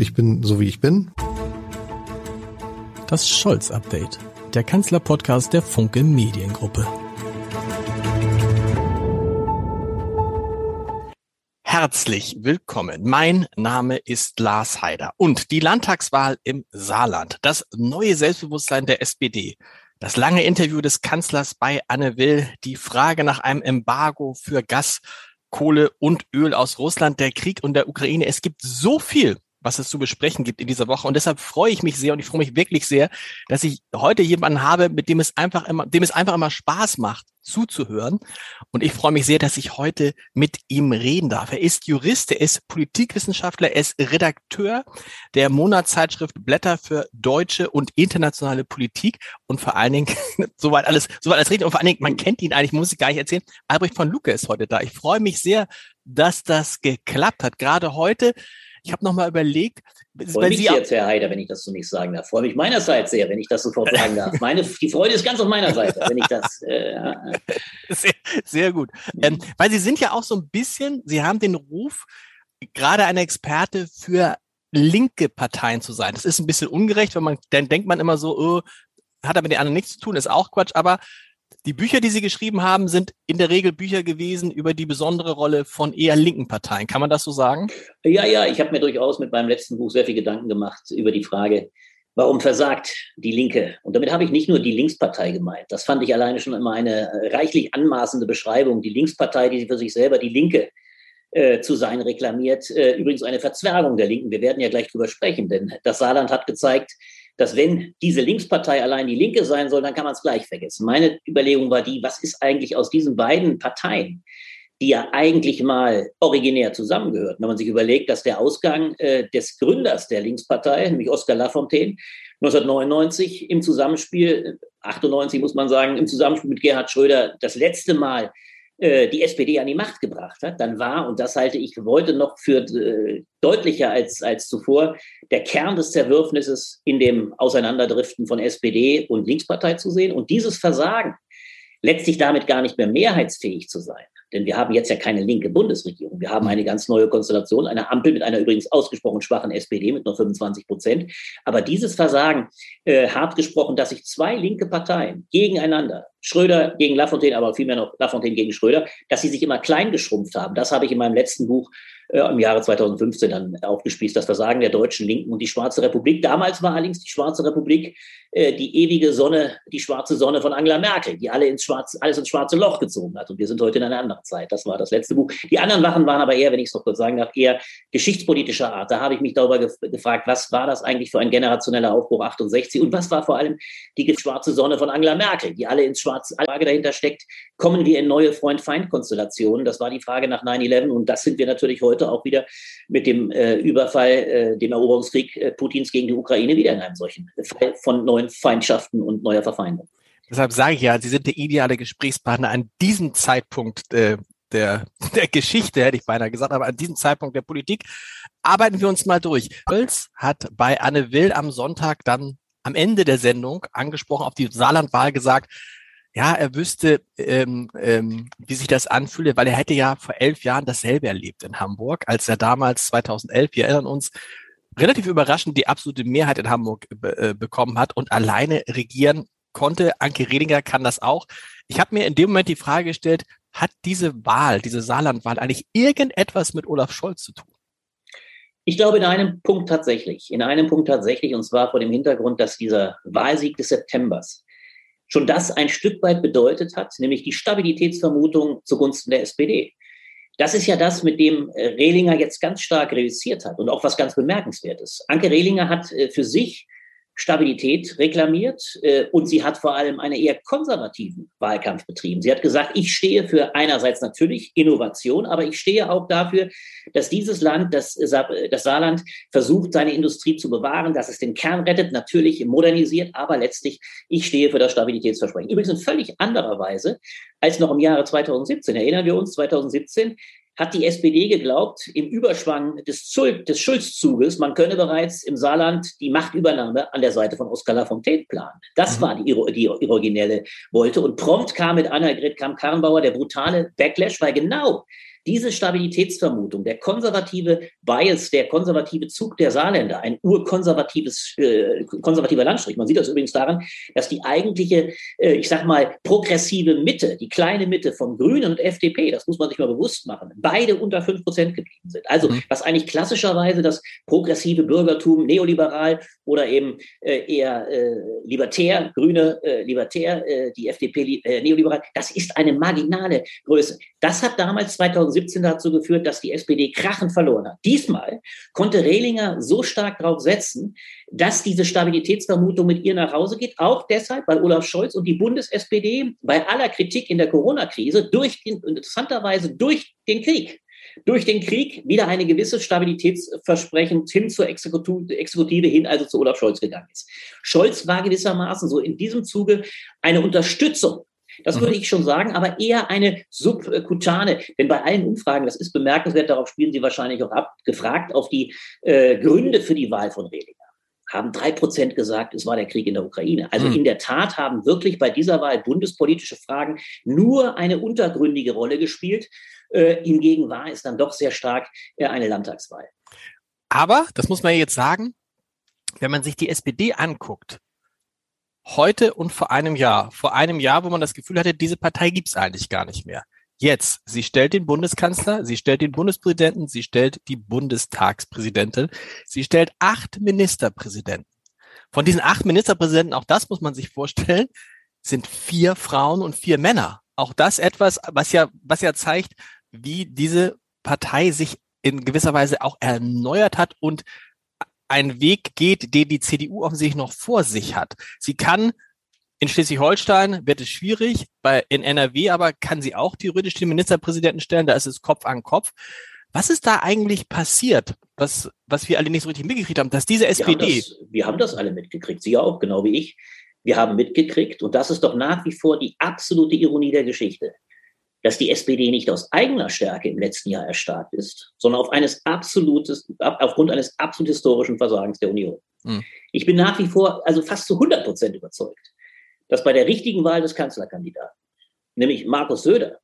Ich bin so wie ich bin. Das Scholz-Update, der Kanzler-Podcast der Funke Mediengruppe. Herzlich willkommen. Mein Name ist Lars Heider und die Landtagswahl im Saarland, das neue Selbstbewusstsein der SPD, das lange Interview des Kanzlers bei Anne Will, die Frage nach einem Embargo für Gas, Kohle und Öl aus Russland, der Krieg und der Ukraine. Es gibt so viel, was es zu besprechen gibt in dieser Woche. Und deshalb freue ich mich sehr und ich freue mich wirklich sehr, dass ich heute jemanden habe, mit dem es einfach immer, dem es einfach immer Spaß macht, zuzuhören. Und ich freue mich sehr, dass ich heute mit ihm reden darf. Er ist Jurist, er ist Politikwissenschaftler, er ist Redakteur der Monatszeitschrift Blätter für deutsche und internationale Politik und vor allen Dingen, soweit alles, soweit alles richtig und vor allen Dingen, man kennt ihn eigentlich, muss ich gar nicht erzählen, Albrecht von Lucke ist heute da. Ich freue mich sehr, dass das geklappt hat. Gerade heute ich habe nochmal überlegt. Freue mich Sie jetzt, Herr Heider, wenn ich das so nicht sagen darf. Freue mich meinerseits sehr, wenn ich das sofort sagen darf. Meine, die Freude ist ganz auf meiner Seite, wenn ich das. Äh, sehr, sehr gut. Ähm, weil Sie sind ja auch so ein bisschen, Sie haben den Ruf, gerade eine Experte für linke Parteien zu sein. Das ist ein bisschen ungerecht, wenn man, dann denkt man immer so, oh, hat aber mit den anderen nichts zu tun, ist auch Quatsch, aber die Bücher, die Sie geschrieben haben, sind in der Regel Bücher gewesen über die besondere Rolle von eher linken Parteien. Kann man das so sagen? Ja, ja, ich habe mir durchaus mit meinem letzten Buch sehr viel Gedanken gemacht über die Frage, warum versagt die Linke? Und damit habe ich nicht nur die Linkspartei gemeint. Das fand ich alleine schon immer eine reichlich anmaßende Beschreibung. Die Linkspartei, die für sich selber die Linke äh, zu sein reklamiert. Äh, übrigens eine Verzwergung der Linken. Wir werden ja gleich drüber sprechen, denn das Saarland hat gezeigt, dass wenn diese Linkspartei allein die Linke sein soll, dann kann man es gleich vergessen. Meine Überlegung war die, was ist eigentlich aus diesen beiden Parteien, die ja eigentlich mal originär zusammengehörten, wenn man sich überlegt, dass der Ausgang äh, des Gründers der Linkspartei, nämlich Oskar Lafontaine, 1999 im Zusammenspiel, 98 muss man sagen, im Zusammenspiel mit Gerhard Schröder das letzte Mal äh, die SPD an die Macht gebracht hat, dann war, und das halte ich heute noch für äh, deutlicher als, als zuvor, der Kern des Zerwürfnisses in dem Auseinanderdriften von SPD und Linkspartei zu sehen. Und dieses Versagen, letztlich damit gar nicht mehr mehrheitsfähig zu sein, denn wir haben jetzt ja keine linke Bundesregierung. Wir haben eine ganz neue Konstellation, eine Ampel mit einer übrigens ausgesprochen schwachen SPD mit nur 25 Prozent. Aber dieses Versagen, äh, hart gesprochen, dass sich zwei linke Parteien gegeneinander, Schröder gegen Lafontaine, aber vielmehr noch Lafontaine gegen Schröder, dass sie sich immer klein geschrumpft haben. Das habe ich in meinem letzten Buch äh, im Jahre 2015 dann aufgespießt, das Versagen der deutschen Linken und die Schwarze Republik. Damals war allerdings die Schwarze Republik äh, die ewige Sonne, die schwarze Sonne von Angela Merkel, die alle ins schwarze, alles ins schwarze Loch gezogen hat. Und wir sind heute in einer anderen Zeit. Das war das letzte Buch. Die anderen Wachen waren aber eher, wenn ich es noch kurz sagen darf, eher geschichtspolitischer Art. Da habe ich mich darüber gef gefragt, was war das eigentlich für ein generationeller Aufbruch 68 und was war vor allem die schwarze Sonne von Angela Merkel, die alle ins schwarze, Frage dahinter steckt, kommen wir in neue Freund-Feind-Konstellationen? Das war die Frage nach 9-11 und das sind wir natürlich heute auch wieder mit dem äh, Überfall, äh, dem Eroberungskrieg äh, Putins gegen die Ukraine wieder in einem solchen Fall von neuen Feindschaften und neuer Verfeindung. Deshalb sage ich ja, Sie sind der ideale Gesprächspartner an diesem Zeitpunkt äh, der, der Geschichte, hätte ich beinahe gesagt, aber an diesem Zeitpunkt der Politik. Arbeiten wir uns mal durch. Holz hat bei Anne Will am Sonntag dann am Ende der Sendung angesprochen auf die Saarlandwahl gesagt, ja, er wüsste, ähm, ähm, wie sich das anfühle, weil er hätte ja vor elf Jahren dasselbe erlebt in Hamburg, als er damals 2011, wir erinnern uns, relativ überraschend die absolute Mehrheit in Hamburg äh, bekommen hat und alleine regieren konnte. Anke Redinger kann das auch. Ich habe mir in dem Moment die Frage gestellt, hat diese Wahl, diese Saarlandwahl eigentlich irgendetwas mit Olaf Scholz zu tun? Ich glaube in einem Punkt tatsächlich, in einem Punkt tatsächlich, und zwar vor dem Hintergrund, dass dieser Wahlsieg des Septembers schon das ein Stück weit bedeutet hat, nämlich die Stabilitätsvermutung zugunsten der SPD. Das ist ja das, mit dem äh, Rehlinger jetzt ganz stark reüssiert hat und auch was ganz bemerkenswertes. Anke Rehlinger hat äh, für sich Stabilität reklamiert äh, und sie hat vor allem einen eher konservativen Wahlkampf betrieben. Sie hat gesagt, ich stehe für einerseits natürlich Innovation, aber ich stehe auch dafür, dass dieses Land, das, das Saarland, versucht, seine Industrie zu bewahren, dass es den Kern rettet, natürlich modernisiert, aber letztlich, ich stehe für das Stabilitätsversprechen. Übrigens in völlig anderer Weise als noch im Jahre 2017. Erinnern wir uns, 2017 hat die SPD geglaubt, im Überschwang des, des Schulzzuges, man könne bereits im Saarland die Machtübernahme an der Seite von Oskar Lafontaine planen. Das mhm. war die, die originelle Wolte. Und prompt kam mit Annegret Kramp-Karrenbauer der brutale Backlash, weil genau diese Stabilitätsvermutung, der konservative Bias, der konservative Zug der Saarländer, ein urkonservatives, äh, konservativer Landstrich. Man sieht das übrigens daran, dass die eigentliche, äh, ich sag mal, progressive Mitte, die kleine Mitte von Grünen und FDP, das muss man sich mal bewusst machen, beide unter fünf Prozent geblieben sind. Also, mhm. was eigentlich klassischerweise das progressive Bürgertum, neoliberal oder eben äh, eher äh, libertär, Grüne, äh, libertär, äh, die FDP äh, neoliberal, das ist eine marginale Größe. Das hat damals 2017 dazu geführt, dass die SPD krachend verloren hat. Diesmal konnte Rehlinger so stark darauf setzen, dass diese Stabilitätsvermutung mit ihr nach Hause geht. Auch deshalb, weil Olaf Scholz und die Bundes-SPD bei aller Kritik in der Corona-Krise durch den, interessanterweise durch den Krieg durch den Krieg wieder eine gewisse Stabilitätsversprechen hin zur Exekutive hin, also zu Olaf Scholz gegangen ist. Scholz war gewissermaßen so in diesem Zuge eine Unterstützung das würde mhm. ich schon sagen, aber eher eine subkutane. Denn bei allen Umfragen, das ist bemerkenswert, darauf spielen Sie wahrscheinlich auch ab, gefragt auf die äh, Gründe für die Wahl von Redinger haben drei Prozent gesagt, es war der Krieg in der Ukraine. Also mhm. in der Tat haben wirklich bei dieser Wahl bundespolitische Fragen nur eine untergründige Rolle gespielt. Äh, hingegen war es dann doch sehr stark äh, eine Landtagswahl. Aber, das muss man jetzt sagen, wenn man sich die SPD anguckt, heute und vor einem Jahr. Vor einem Jahr, wo man das Gefühl hatte, diese Partei gibt's eigentlich gar nicht mehr. Jetzt, sie stellt den Bundeskanzler, sie stellt den Bundespräsidenten, sie stellt die Bundestagspräsidentin, sie stellt acht Ministerpräsidenten. Von diesen acht Ministerpräsidenten, auch das muss man sich vorstellen, sind vier Frauen und vier Männer. Auch das etwas, was ja, was ja zeigt, wie diese Partei sich in gewisser Weise auch erneuert hat und einen Weg geht, den die CDU offensichtlich noch vor sich hat. Sie kann in Schleswig-Holstein wird es schwierig, bei, in NRW aber kann sie auch theoretisch den Ministerpräsidenten stellen, da ist es Kopf an Kopf. Was ist da eigentlich passiert, was, was wir alle nicht so richtig mitgekriegt haben, dass diese SPD. Wir haben das, wir haben das alle mitgekriegt, Sie auch, genau wie ich. Wir haben mitgekriegt, und das ist doch nach wie vor die absolute Ironie der Geschichte dass die SPD nicht aus eigener Stärke im letzten Jahr erstarkt ist, sondern auf eines absolutes, aufgrund eines absolut historischen Versagens der Union. Mhm. Ich bin nach wie vor, also fast zu 100 Prozent überzeugt, dass bei der richtigen Wahl des Kanzlerkandidaten, nämlich Markus Söder,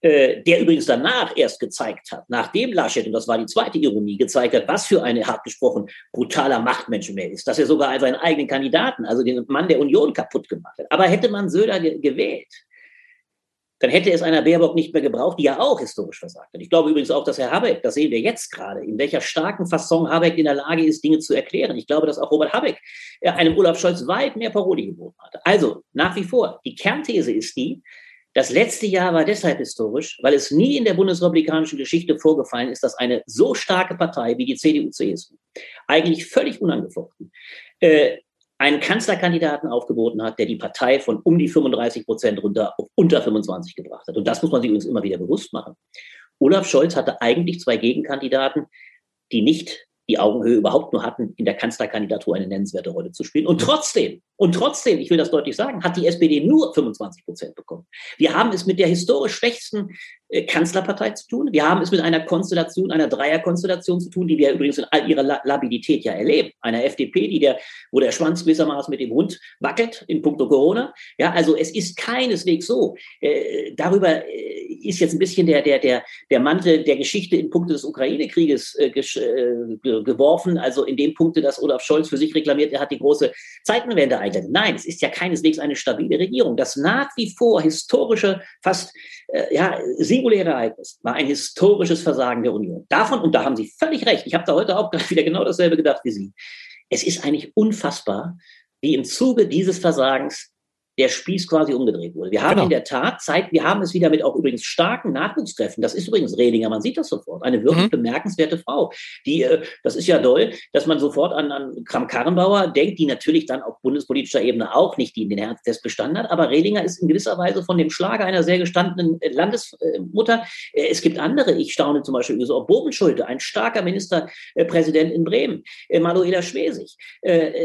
äh, der übrigens danach erst gezeigt hat, nachdem Laschet, und das war die zweite Ironie, gezeigt hat, was für ein hart gesprochen brutaler Machtmensch er ist, dass er sogar seinen eigenen Kandidaten, also den Mann der Union kaputt gemacht hat. Aber hätte man Söder ge gewählt, dann hätte es einer Baerbock nicht mehr gebraucht, die ja auch historisch versagt hat. Ich glaube übrigens auch, dass Herr Habeck, das sehen wir jetzt gerade, in welcher starken Fasson Habeck in der Lage ist, Dinge zu erklären. Ich glaube, dass auch Robert Habeck äh, einem Olaf Scholz weit mehr Paroli geboten hat. Also, nach wie vor, die Kernthese ist die, das letzte Jahr war deshalb historisch, weil es nie in der bundesrepublikanischen Geschichte vorgefallen ist, dass eine so starke Partei wie die CDU-CSU eigentlich völlig unangefochten äh, einen Kanzlerkandidaten aufgeboten hat, der die Partei von um die 35 Prozent runter auf unter 25 gebracht hat. Und das muss man sich übrigens immer wieder bewusst machen. Olaf Scholz hatte eigentlich zwei Gegenkandidaten, die nicht die Augenhöhe überhaupt nur hatten, in der Kanzlerkandidatur eine nennenswerte Rolle zu spielen. Und trotzdem, und trotzdem, ich will das deutlich sagen, hat die SPD nur 25 Prozent bekommen. Wir haben es mit der historisch schwächsten Kanzlerpartei zu tun. Wir haben es mit einer Konstellation, einer Dreierkonstellation zu tun, die wir übrigens in all ihrer Labilität ja erleben. Einer FDP, die der, wo der Schwanz gewissermaßen mit dem Hund wackelt in puncto Corona. Ja, also es ist keineswegs so. Äh, darüber äh, ist jetzt ein bisschen der, der, der, der Mantel der Geschichte in puncto des Ukraine-Krieges äh, äh geworfen. Also in dem Punkte, dass Olaf Scholz für sich reklamiert, er hat die große Zeitenwende eingeleitet. Nein, es ist ja keineswegs eine stabile Regierung. Das nach wie vor historische, fast äh, ja, singuläre Ereignis war ein historisches Versagen der Union. Davon, und da haben Sie völlig recht, ich habe da heute auch wieder genau dasselbe gedacht wie Sie. Es ist eigentlich unfassbar, wie im Zuge dieses Versagens der Spieß quasi umgedreht wurde. Wir haben genau. in der Tat Zeit, wir haben es wieder mit auch übrigens starken Nachwuchskräften. Das ist übrigens Redinger, man sieht das sofort. Eine wirklich mhm. bemerkenswerte Frau. Die, äh, das ist ja doll, dass man sofort an, an Kram-Karrenbauer denkt, die natürlich dann auf bundespolitischer Ebene auch nicht die in den Herztest bestanden hat. Aber Redinger ist in gewisser Weise von dem Schlager einer sehr gestandenen äh, Landesmutter. Äh, es gibt andere, ich staune zum Beispiel über so Bobenschulte, ein starker Ministerpräsident in Bremen, Manuela Schwesig.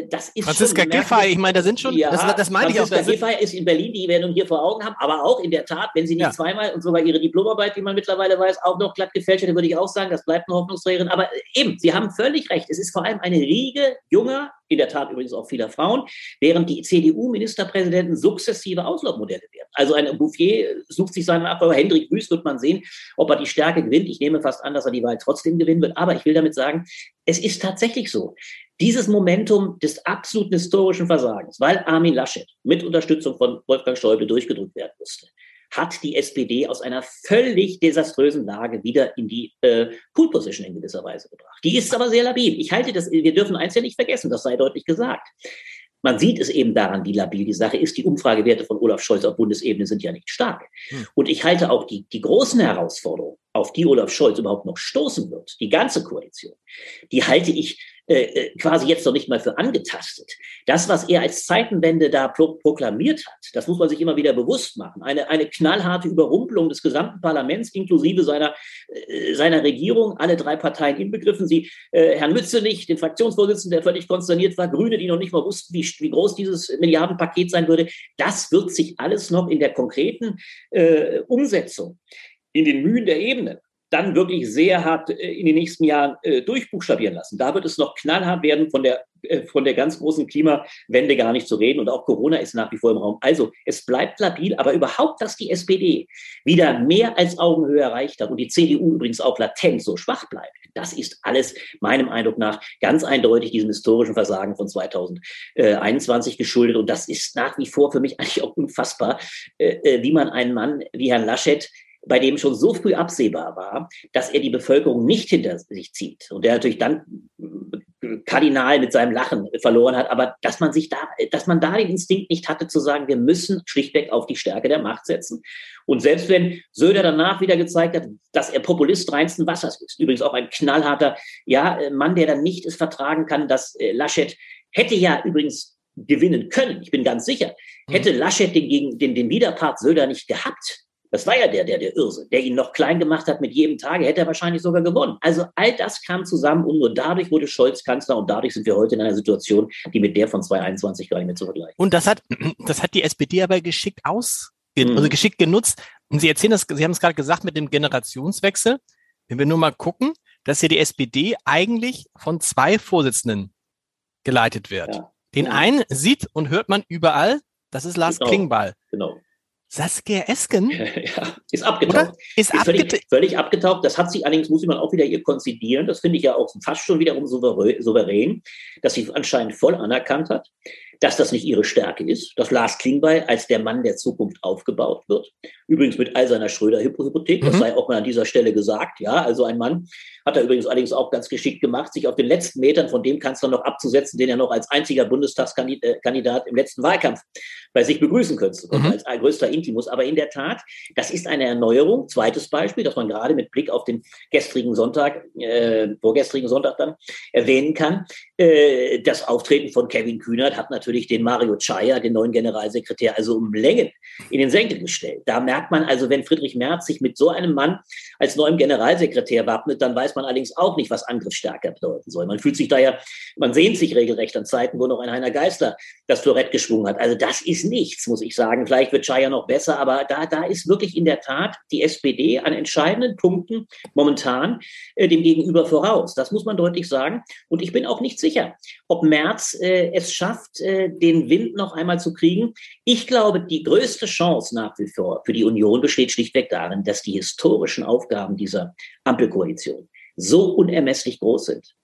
Das ist Franziska Giffey, ich meine, da sind schon, ja, das, das meine ich auch, da sind Mayfair ist in Berlin, die werden hier vor Augen haben, aber auch in der Tat, wenn sie nicht ja. zweimal und sogar ihre Diplomarbeit, wie man mittlerweile weiß, auch noch glatt gefälscht hätte, würde ich auch sagen, das bleibt eine Hoffnungsträgerin. Aber eben, Sie haben völlig recht. Es ist vor allem eine Riege junger, in der Tat übrigens auch vieler Frauen, während die CDU-Ministerpräsidenten sukzessive Auslaufmodelle werden. Also ein Bouffier sucht sich seinen Nachfolger. Hendrik Wüst wird man sehen, ob er die Stärke gewinnt. Ich nehme fast an, dass er die Wahl trotzdem gewinnen wird. Aber ich will damit sagen, es ist tatsächlich so. Dieses Momentum des absoluten historischen Versagens, weil Armin Laschet mit Unterstützung von Wolfgang Schäuble durchgedrückt werden musste, hat die SPD aus einer völlig desaströsen Lage wieder in die äh, Pool-Position in gewisser Weise gebracht. Die ist aber sehr labil. Ich halte das, wir dürfen eins ja nicht vergessen, das sei deutlich gesagt. Man sieht es eben daran, wie labil die Sache ist. Die Umfragewerte von Olaf Scholz auf Bundesebene sind ja nicht stark. Hm. Und ich halte auch die, die großen Herausforderungen, auf die Olaf Scholz überhaupt noch stoßen wird, die ganze Koalition, die halte ich äh, äh, quasi jetzt noch nicht mal für angetastet. Das, was er als Zeitenwende da pro proklamiert hat, das muss man sich immer wieder bewusst machen. Eine, eine knallharte Überrumpelung des gesamten Parlaments inklusive seiner, äh, seiner Regierung, alle drei Parteien inbegriffen. Sie, äh, Herrn Mützenich, den Fraktionsvorsitzenden, der völlig konsterniert war, Grüne, die noch nicht mal wussten, wie, wie groß dieses Milliardenpaket sein würde. Das wird sich alles noch in der konkreten äh, Umsetzung in den Mühen der Ebene dann wirklich sehr hart äh, in den nächsten Jahren äh, durchbuchstabieren lassen. Da wird es noch knallhart werden, von der, äh, von der ganz großen Klimawende gar nicht zu reden. Und auch Corona ist nach wie vor im Raum. Also es bleibt labil, aber überhaupt, dass die SPD wieder mehr als Augenhöhe erreicht hat und die CDU übrigens auch latent so schwach bleibt, das ist alles meinem Eindruck nach ganz eindeutig diesem historischen Versagen von 2021 geschuldet. Und das ist nach wie vor für mich eigentlich auch unfassbar, wie man einen Mann wie Herrn Laschet bei dem schon so früh absehbar war, dass er die Bevölkerung nicht hinter sich zieht und der natürlich dann kardinal mit seinem Lachen verloren hat, aber dass man sich da, dass man da den Instinkt nicht hatte zu sagen, wir müssen schlichtweg auf die Stärke der Macht setzen. Und selbst wenn Söder danach wieder gezeigt hat, dass er Populist reinsten Wassers ist, übrigens auch ein knallharter, ja, äh, Mann, der dann nicht es vertragen kann, dass äh, Laschet hätte ja übrigens gewinnen können. Ich bin ganz sicher. Hätte mhm. Laschet den, gegen, den, den Widerpart Söder nicht gehabt, das war ja der, der, der Irrsinn, der ihn noch klein gemacht hat mit jedem Tage, hätte er wahrscheinlich sogar gewonnen. Also all das kam zusammen und nur dadurch wurde Scholz Kanzler und dadurch sind wir heute in einer Situation, die mit der von 2021 gar nicht mehr zu vergleichen. Und das hat, das hat die SPD aber geschickt aus, mhm. also geschickt genutzt. Und Sie erzählen das, Sie haben es gerade gesagt mit dem Generationswechsel. Wenn wir nur mal gucken, dass hier die SPD eigentlich von zwei Vorsitzenden geleitet wird. Ja. Den ja. einen sieht und hört man überall, das ist Lars genau. Klingbeil. Genau. Saskia Esken? ja, ist abgetaucht. Ist, ist völlig, völlig, abgetaucht. Das hat sie allerdings, muss man auch wieder ihr konzidieren. Das finde ich ja auch fast schon wiederum souverän, dass sie anscheinend voll anerkannt hat, dass das nicht ihre Stärke ist, dass Lars Klingbeil als der Mann der Zukunft aufgebaut wird. Übrigens mit all seiner Schröder-Hypothek, das mhm. sei auch mal an dieser Stelle gesagt. Ja, also ein Mann hat er übrigens allerdings auch ganz geschickt gemacht, sich auf den letzten Metern von dem Kanzler noch abzusetzen, den er noch als einziger Bundestagskandidat im letzten Wahlkampf bei sich begrüßen könnte, mhm. als größter Intimus. Aber in der Tat, das ist eine Erneuerung. Zweites Beispiel, das man gerade mit Blick auf den gestrigen Sonntag, äh, vorgestrigen Sonntag dann erwähnen kann. Äh, das Auftreten von Kevin Kühnert hat natürlich den Mario Chaya, den neuen Generalsekretär, also um Längen in den Senkel gestellt. Da merkt man also, wenn Friedrich Merz sich mit so einem Mann als neuem Generalsekretär wappnet, dann weiß man allerdings auch nicht, was Angriffsstärke bedeuten soll. Man fühlt sich daher, man sehnt sich regelrecht an Zeiten, wo noch ein Heiner Geister das Florett geschwungen hat. Also das ist nichts, muss ich sagen. Vielleicht wird Chaya noch besser, aber da, da ist wirklich in der Tat die SPD an entscheidenden Punkten momentan äh, dem Gegenüber voraus. Das muss man deutlich sagen. Und ich bin auch nicht sicher, ob Merz äh, es schafft, den Wind noch einmal zu kriegen. Ich glaube, die größte Chance nach wie vor für die Union besteht schlichtweg darin, dass die historischen Aufgaben dieser Ampelkoalition so unermesslich groß sind.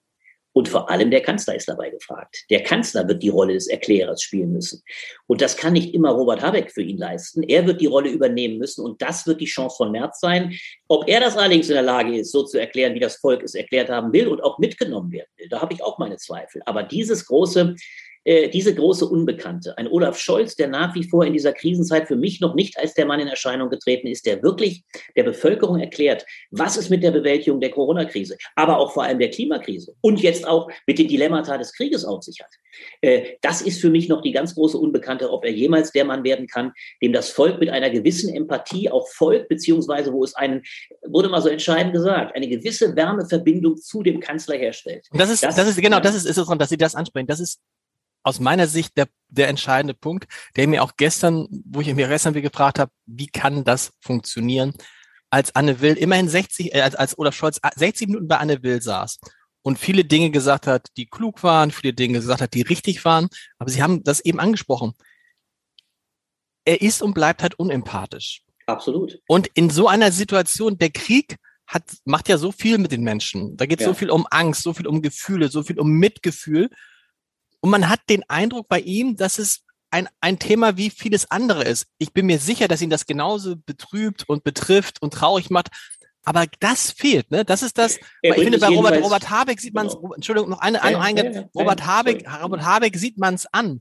Und vor allem der Kanzler ist dabei gefragt. Der Kanzler wird die Rolle des Erklärers spielen müssen. Und das kann nicht immer Robert Habeck für ihn leisten. Er wird die Rolle übernehmen müssen und das wird die Chance von Merz sein. Ob er das allerdings in der Lage ist, so zu erklären, wie das Volk es erklärt haben will und auch mitgenommen werden will, da habe ich auch meine Zweifel. Aber dieses große diese große Unbekannte, ein Olaf Scholz, der nach wie vor in dieser Krisenzeit für mich noch nicht als der Mann in Erscheinung getreten ist, der wirklich der Bevölkerung erklärt, was es mit der Bewältigung der Corona-Krise, aber auch vor allem der Klimakrise und jetzt auch mit den Dilemmata des Krieges auf sich hat. Äh, das ist für mich noch die ganz große Unbekannte, ob er jemals der Mann werden kann, dem das Volk mit einer gewissen Empathie auch folgt, beziehungsweise wo es einen, wurde mal so entscheidend gesagt, eine gewisse Wärmeverbindung zu dem Kanzler herstellt. Das ist, das, das ist genau, das ist, ist es, dass Sie das ansprechen. Das ist aus meiner Sicht der, der entscheidende Punkt, der mir auch gestern, wo ich mir gestern gefragt habe, wie kann das funktionieren, als Anne Will immerhin 60, äh, als, als Olaf Scholz 60 Minuten bei Anne Will saß und viele Dinge gesagt hat, die klug waren, viele Dinge gesagt hat, die richtig waren, aber Sie haben das eben angesprochen. Er ist und bleibt halt unempathisch. Absolut. Und in so einer Situation, der Krieg hat, macht ja so viel mit den Menschen. Da geht ja. so viel um Angst, so viel um Gefühle, so viel um Mitgefühl. Und man hat den Eindruck bei ihm, dass es ein, ein Thema wie vieles andere ist. Ich bin mir sicher, dass ihn das genauso betrübt und betrifft und traurig macht. Aber das fehlt, ne? Das ist das. ich finde, bei Robert, Robert Habeck sieht man es, genau. Entschuldigung, noch eine, eine. Ja, ja, Robert Habeck, Robert Habeck sieht man es an,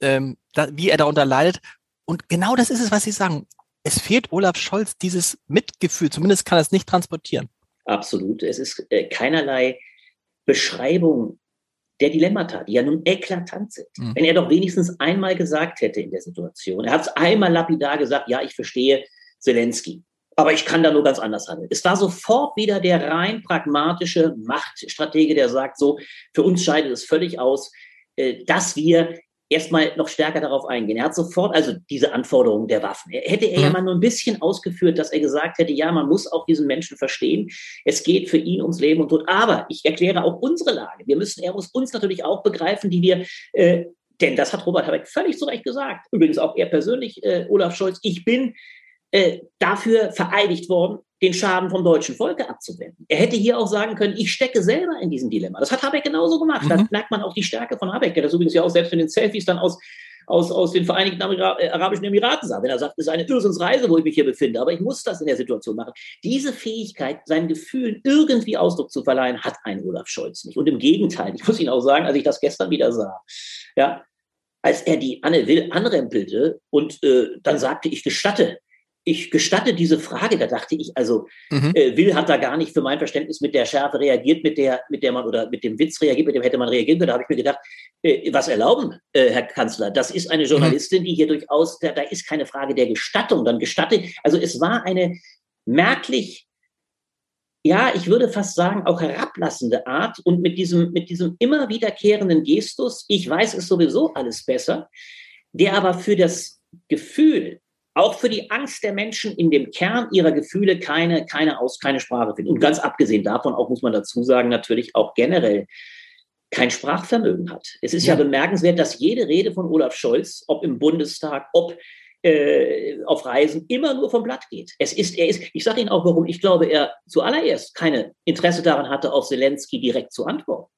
ähm, da, wie er darunter leidet. Und genau das ist es, was Sie sagen. Es fehlt Olaf Scholz dieses Mitgefühl. Zumindest kann er es nicht transportieren. Absolut. Es ist äh, keinerlei Beschreibung der Dilemmata, die ja nun eklatant sind. Mhm. Wenn er doch wenigstens einmal gesagt hätte in der Situation, er hat es einmal lapidar gesagt, ja, ich verstehe Zelensky, aber ich kann da nur ganz anders handeln. Es war sofort wieder der rein pragmatische Machtstratege, der sagt, so, für uns scheidet es völlig aus, äh, dass wir erstmal noch stärker darauf eingehen. Er hat sofort, also diese Anforderungen der Waffen. Er, hätte er mhm. ja mal nur ein bisschen ausgeführt, dass er gesagt hätte, ja, man muss auch diesen Menschen verstehen. Es geht für ihn ums Leben und Tod. Aber ich erkläre auch unsere Lage. Wir müssen, er muss uns natürlich auch begreifen, die wir, äh, denn das hat Robert Habeck völlig zu Recht gesagt. Übrigens auch er persönlich, äh, Olaf Scholz. Ich bin äh, dafür vereidigt worden, den Schaden vom deutschen Volke abzuwenden. Er hätte hier auch sagen können, ich stecke selber in diesem Dilemma. Das hat Habeck genauso gemacht. Mhm. Da merkt man auch die Stärke von Habeck, der das übrigens ja auch selbst in den Selfies dann aus, aus, aus den Vereinigten äh, Arabischen Emiraten sah. Wenn er sagt, es ist eine Irrsinnsreise, wo ich mich hier befinde, aber ich muss das in der Situation machen. Diese Fähigkeit, seinen Gefühlen irgendwie Ausdruck zu verleihen, hat ein Olaf Scholz nicht. Und im Gegenteil, ich muss Ihnen auch sagen, als ich das gestern wieder sah, ja, als er die Anne Will anrempelte und äh, dann sagte, ich gestatte, ich gestatte diese Frage, da dachte ich, also mhm. äh, Will hat da gar nicht für mein Verständnis mit der Schärfe reagiert, mit der, mit der man oder mit dem Witz reagiert, mit dem hätte man reagieren können. Da habe ich mir gedacht, äh, was erlauben, äh, Herr Kanzler? Das ist eine mhm. Journalistin, die hier durchaus, da, da ist keine Frage der Gestattung. Dann gestatte, also es war eine merklich ja, ich würde fast sagen, auch herablassende Art und mit diesem, mit diesem immer wiederkehrenden Gestus, ich weiß es sowieso alles besser, der aber für das Gefühl auch für die Angst der Menschen in dem Kern ihrer Gefühle keine, keine, Aus, keine Sprache finden. Und ganz abgesehen davon, auch muss man dazu sagen, natürlich auch generell kein Sprachvermögen hat. Es ist ja, ja bemerkenswert, dass jede Rede von Olaf Scholz, ob im Bundestag, ob äh, auf Reisen, immer nur vom Blatt geht. Es ist, er ist, ich sage Ihnen auch, warum ich glaube, er zuallererst keine Interesse daran hatte, auf Zelensky direkt zu antworten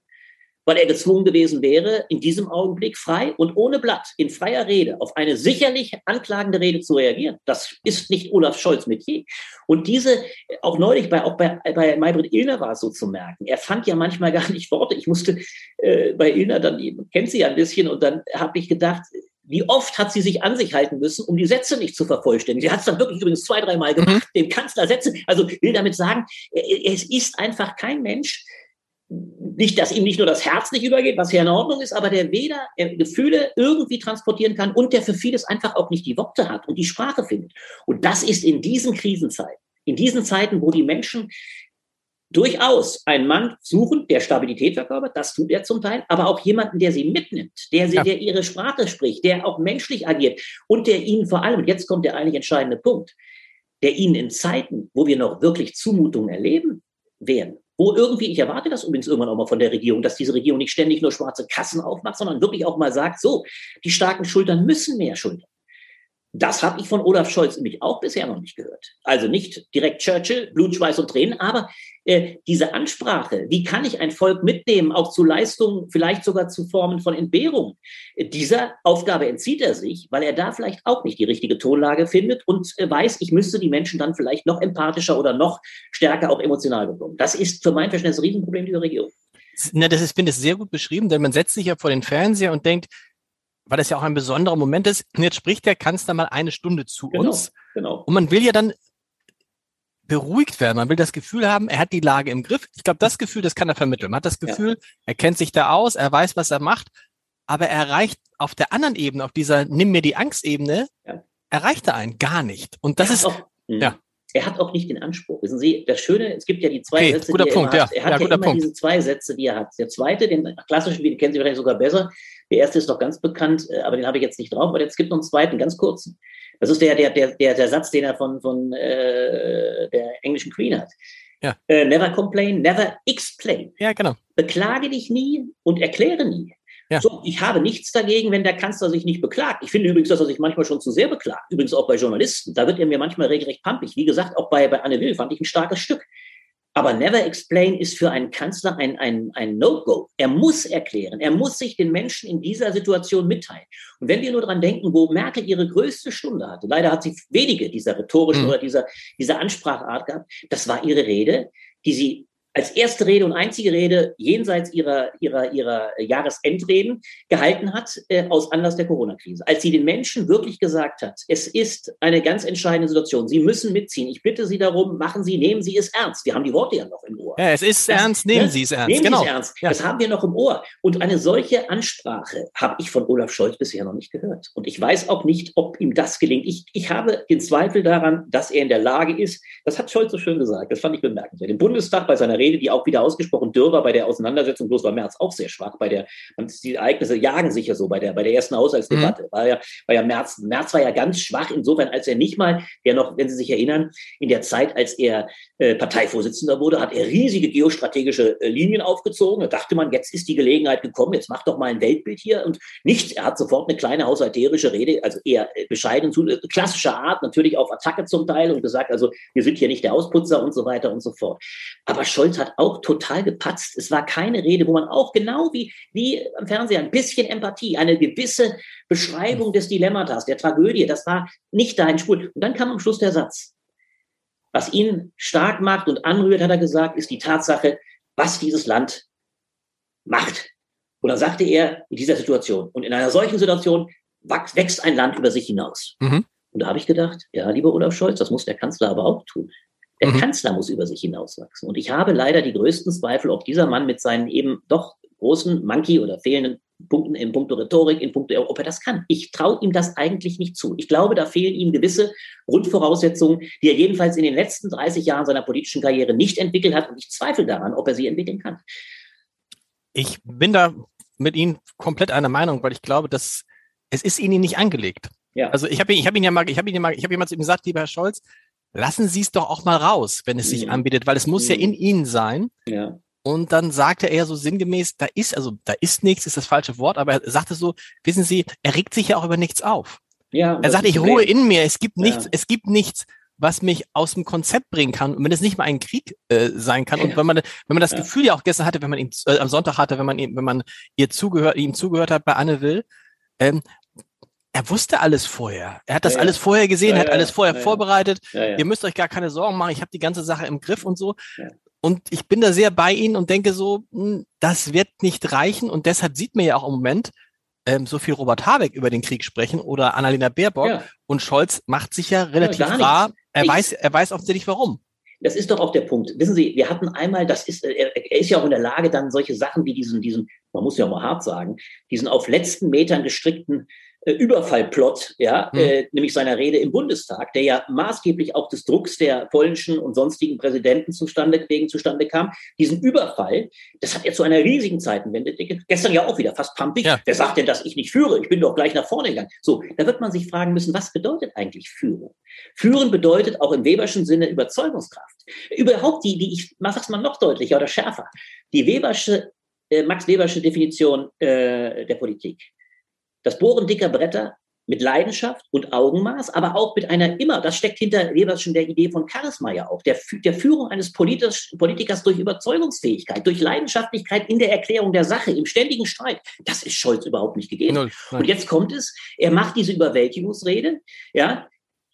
weil er gezwungen gewesen wäre, in diesem Augenblick frei und ohne Blatt, in freier Rede, auf eine sicherlich anklagende Rede zu reagieren. Das ist nicht Olaf Scholz Metier. Und diese, auch neulich bei, auch bei, bei Maybrit Illner war es so zu merken. Er fand ja manchmal gar nicht Worte. Ich musste äh, bei Illner dann, kennt sie ja ein bisschen, und dann habe ich gedacht, wie oft hat sie sich an sich halten müssen, um die Sätze nicht zu vervollständigen? Sie hat es dann wirklich übrigens zwei, dreimal gemacht, mhm. dem Kanzler Sätze. Also will damit sagen, es ist einfach kein Mensch, nicht, dass ihm nicht nur das Herz nicht übergeht, was ja in Ordnung ist, aber der weder äh, Gefühle irgendwie transportieren kann und der für vieles einfach auch nicht die Worte hat und die Sprache findet. Und das ist in diesen Krisenzeiten, in diesen Zeiten, wo die Menschen durchaus einen Mann suchen, der Stabilität verkörpert, das tut er zum Teil, aber auch jemanden, der sie mitnimmt, der, sie, ja. der ihre Sprache spricht, der auch menschlich agiert und der ihnen vor allem, und jetzt kommt der eigentlich entscheidende Punkt, der ihnen in Zeiten, wo wir noch wirklich Zumutungen erleben werden, wo irgendwie, ich erwarte das übrigens irgendwann auch mal von der Regierung, dass diese Regierung nicht ständig nur schwarze Kassen aufmacht, sondern wirklich auch mal sagt, so, die starken Schultern müssen mehr schultern. Das habe ich von Olaf Scholz nämlich auch bisher noch nicht gehört. Also nicht direkt Churchill, Blut, Schweiß und Tränen, aber äh, diese Ansprache, wie kann ich ein Volk mitnehmen, auch zu Leistungen, vielleicht sogar zu Formen von Entbehrung, äh, dieser Aufgabe entzieht er sich, weil er da vielleicht auch nicht die richtige Tonlage findet und äh, weiß, ich müsste die Menschen dann vielleicht noch empathischer oder noch stärker auch emotional bekommen. Das ist für mein Verständnis ein Riesenproblem dieser Regierung. Na, das ist, finde ich, sehr gut beschrieben, denn man setzt sich ja vor den Fernseher und denkt, weil das ja auch ein besonderer Moment ist. Und jetzt spricht der Kanzler mal eine Stunde zu genau, uns. Genau. Und man will ja dann beruhigt werden. Man will das Gefühl haben, er hat die Lage im Griff. Ich glaube, das Gefühl, das kann er vermitteln. Man hat das Gefühl, ja. er kennt sich da aus, er weiß, was er macht, aber er erreicht auf der anderen Ebene, auf dieser Nimm mir die Angst-Ebene, ja. erreicht er einen gar nicht. Und das ist, auch, ja. er hat auch nicht den Anspruch. Wissen Sie, das Schöne, es gibt ja die zwei Okay, Sätze, guter die er Punkt, immer hat. Er hat Ja, ja, immer Punkt. diese zwei Sätze, die er hat. Der zweite, den klassischen, den kennen Sie vielleicht sogar besser. Der erste ist doch ganz bekannt, äh, aber den habe ich jetzt nicht drauf. Aber jetzt gibt noch einen zweiten, ganz kurzen. Das ist der, der, der, der, Satz, den er von, von äh, der englischen Queen hat. Ja. Äh, never complain, never explain. Ja, genau. Beklage dich nie und erkläre nie. Ja. So, ich habe nichts dagegen, wenn der Kanzler sich nicht beklagt. Ich finde übrigens, dass er sich manchmal schon zu sehr beklagt. Übrigens auch bei Journalisten. Da wird er mir manchmal regelrecht pampig. Wie gesagt, auch bei, bei Anne Will fand ich ein starkes Stück. Aber Never Explain ist für einen Kanzler ein, ein, ein No-Go. Er muss erklären. Er muss sich den Menschen in dieser Situation mitteilen. Und wenn wir nur dran denken, wo Merkel ihre größte Stunde hatte, leider hat sie wenige dieser rhetorischen Mhm. oder dieser, dieser Ansprachart gehabt, das war ihre Rede, die sie als erste Rede und einzige Rede jenseits ihrer, ihrer, ihrer Jahresendreden gehalten hat, äh, aus Anlass der Corona-Krise. Als sie den Menschen wirklich gesagt hat, es ist eine ganz entscheidende Situation, Sie müssen mitziehen. Ich bitte Sie darum, machen Sie, nehmen Sie es ernst. Wir haben die Worte ja noch im Ohr. Ja, es ist Das- ernst, nehmen ne? Sie es ernst. Nehmen genau. Sie es ernst. Ja. Das haben wir noch im Ohr. Und eine solche Ansprache habe ich von Olaf Scholz bisher noch nicht gehört. Und ich weiß auch nicht, ob ihm das gelingt. Ich, ich habe den Zweifel daran, dass er in der Lage ist, das hat Scholz so schön gesagt, das fand ich bemerkenswert. Im Bundestag bei seiner Rede, die auch wieder ausgesprochen dürr war bei der Auseinandersetzung, bloß war Merz auch sehr schwach. Bei der, die Ereignisse jagen sich ja so bei der, bei der ersten Haushaltsdebatte. War ja, war ja Merz, Merz war ja ganz schwach insofern, als er nicht mal, der noch, wenn Sie sich erinnern, in der Zeit, als er äh, Parteivorsitzender wurde, hat er riesige geostrategische äh, Linien aufgezogen. Da dachte man, jetzt ist die Gelegenheit gekommen, jetzt mach doch mal ein Weltbild hier und nichts. Er hat sofort eine kleine haushalterische Rede, also eher äh, bescheiden, zu, klassischer Art, natürlich auf Attacke zum Teil und gesagt, also wir sind hier nicht der Ausputzer und so weiter und so fort. Aber Scholz hat auch total gepatzt. Es war keine Rede, wo man auch genau wie, wie am Fernseher ein bisschen Empathie, eine gewisse Beschreibung des Dilemmatas, der Tragödie, das war nicht dahin spur. Und dann kam am Schluss der Satz. Was ihn stark macht und anrührt, hat er gesagt, ist die Tatsache, was dieses Land macht. Und dann sagte er, in dieser Situation und in einer solchen Situation wächst ein Land über sich hinaus. Mhm. Und da habe ich gedacht, ja, lieber Olaf Scholz, das muss der Kanzler aber auch tun. Der Mhm. Kanzler muss über sich hinauswachsen. Und ich habe leider die größten Zweifel, ob dieser Mann mit seinen eben doch großen Monkey oder fehlenden Punkten in puncto Rhetorik, in puncto, ob er das kann. Ich traue ihm das eigentlich nicht zu. Ich glaube, da fehlen ihm gewisse Grundvoraussetzungen, die er jedenfalls in den letzten 30 Jahren seiner politischen Karriere nicht entwickelt hat. Und ich zweifle daran, ob er sie entwickeln kann. Ich bin da mit Ihnen komplett einer Meinung, weil ich glaube, dass es ist Ihnen nicht angelegt. Ja. Also ich habe ich hab ihn ja mal, ich habe ihn ja mal, ich habe jemand zu ihm gesagt, lieber Herr Scholz, lassen Sie es doch auch mal raus, wenn es sich Mhm. anbietet, weil es muss ja Mhm. in Ihnen sein. ja. Und dann sagte er so sinngemäß, da ist, also da ist nichts, ist das falsche Wort, aber er sagte so, wissen Sie, er regt sich ja auch über nichts auf. ja Er das sagt, ist ich ruhe in mir, es gibt Ja. nichts, es gibt nichts, was mich aus dem Konzept bringen kann. Und wenn es nicht mal ein Krieg äh, sein kann. Und Ja. wenn man, wenn man das Ja. Gefühl ja auch gestern hatte, wenn man ihm äh, am Sonntag hatte, wenn man ihm, wenn man ihr zugehört, ihm zugehört hat bei Anne Will, ähm, er wusste alles vorher. Er hat das Ja, alles vorher gesehen, Ja, hat alles vorher ja, vorbereitet. Ihr müsst euch gar keine Sorgen machen, ich habe die ganze Sache im Griff und so. Und ich bin da sehr bei Ihnen und denke so, hm, das wird nicht reichen. Und deshalb sieht man ja auch im Moment ähm, so viel Robert Habeck über den Krieg sprechen oder Annalena Baerbock. Und Scholz macht sich ja relativ rar. Er Nichts. weiß, er weiß offensichtlich warum. Das ist doch auch der Punkt. Wissen Sie, wir hatten einmal, das ist, äh, er, er ist ja auch in der Lage, dann solche Sachen wie diesen, diesen, man muss ja auch mal hart sagen, diesen auf letzten Metern gestrickten äh, Überfallplot, ja, Hm. äh, nämlich seiner Rede im Bundestag, der ja maßgeblich auch des Drucks der polnischen und sonstigen Präsidenten zustande, wegen zustande kam, diesen Überfall, das hat er zu einer riesigen Zeitenwende, gestern ja auch wieder fast pumpig. Ja. Wer sagt denn, dass ich nicht führe? Ich bin doch gleich nach vorne gegangen. So, da wird man sich fragen müssen, was bedeutet eigentlich Führung? Führen bedeutet auch im Weberschen Sinne Überzeugungskraft. Überhaupt die, die ich mach das mal noch deutlicher oder schärfer. Die Webersche, äh, Max Webersche Definition äh, der Politik. Das Bohren dicker Bretter mit Leidenschaft und Augenmaß, aber auch mit einer immer, das steckt hinter Weberschen der Idee von Charisma ja auch, der, der Führung eines Politisch, Politikers durch Überzeugungsfähigkeit, durch Leidenschaftlichkeit in der Erklärung der Sache, im ständigen Streit. Das ist Scholz überhaupt nicht gegeben. Null. Und jetzt kommt es, er macht diese Überwältigungsrede, ja,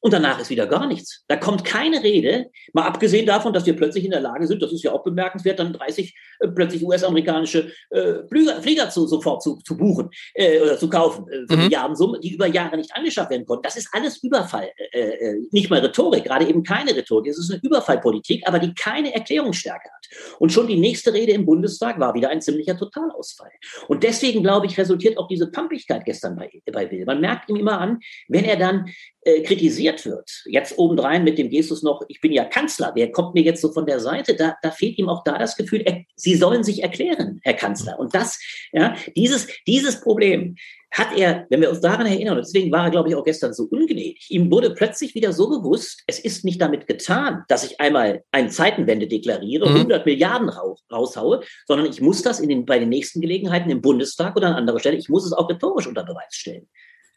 und danach ist wieder gar nichts. Da kommt keine Rede, mal abgesehen davon, dass wir plötzlich in der Lage sind, das ist ja auch bemerkenswert, dann 30 äh, plötzlich US-amerikanische äh, Flieger, Flieger zu, sofort zu, zu buchen äh, oder zu kaufen äh, für Mhm. Milliardensummen, die über Jahre nicht angeschafft werden konnten. Das ist alles Überfall, äh, äh, nicht mal Rhetorik, gerade eben keine Rhetorik. Es ist eine Überfallpolitik, aber die keine Erklärungsstärke hat. Und schon die nächste Rede im Bundestag war wieder ein ziemlicher Totalausfall. Und deswegen, glaube ich, resultiert auch diese Pumpigkeit gestern bei, bei Will. Man merkt ihm immer an, wenn er dann äh, kritisiert wird, jetzt obendrein mit dem Gestus noch, ich bin ja Kanzler, wer kommt mir jetzt so von der Seite, da, da fehlt ihm auch da das Gefühl, er, Sie sollen sich erklären, Herr Kanzler. Und das, ja, dieses, dieses Problem hat er, wenn wir uns daran erinnern, und deswegen war er, glaube ich, auch gestern so ungnädig, ihm wurde plötzlich wieder so bewusst, es ist nicht damit getan, dass ich einmal eine Zeitenwende deklariere, mhm. 100 Milliarden raus, raushaue, sondern ich muss das in den, bei den nächsten Gelegenheiten im Bundestag oder an anderer Stelle, ich muss es auch rhetorisch unter Beweis stellen.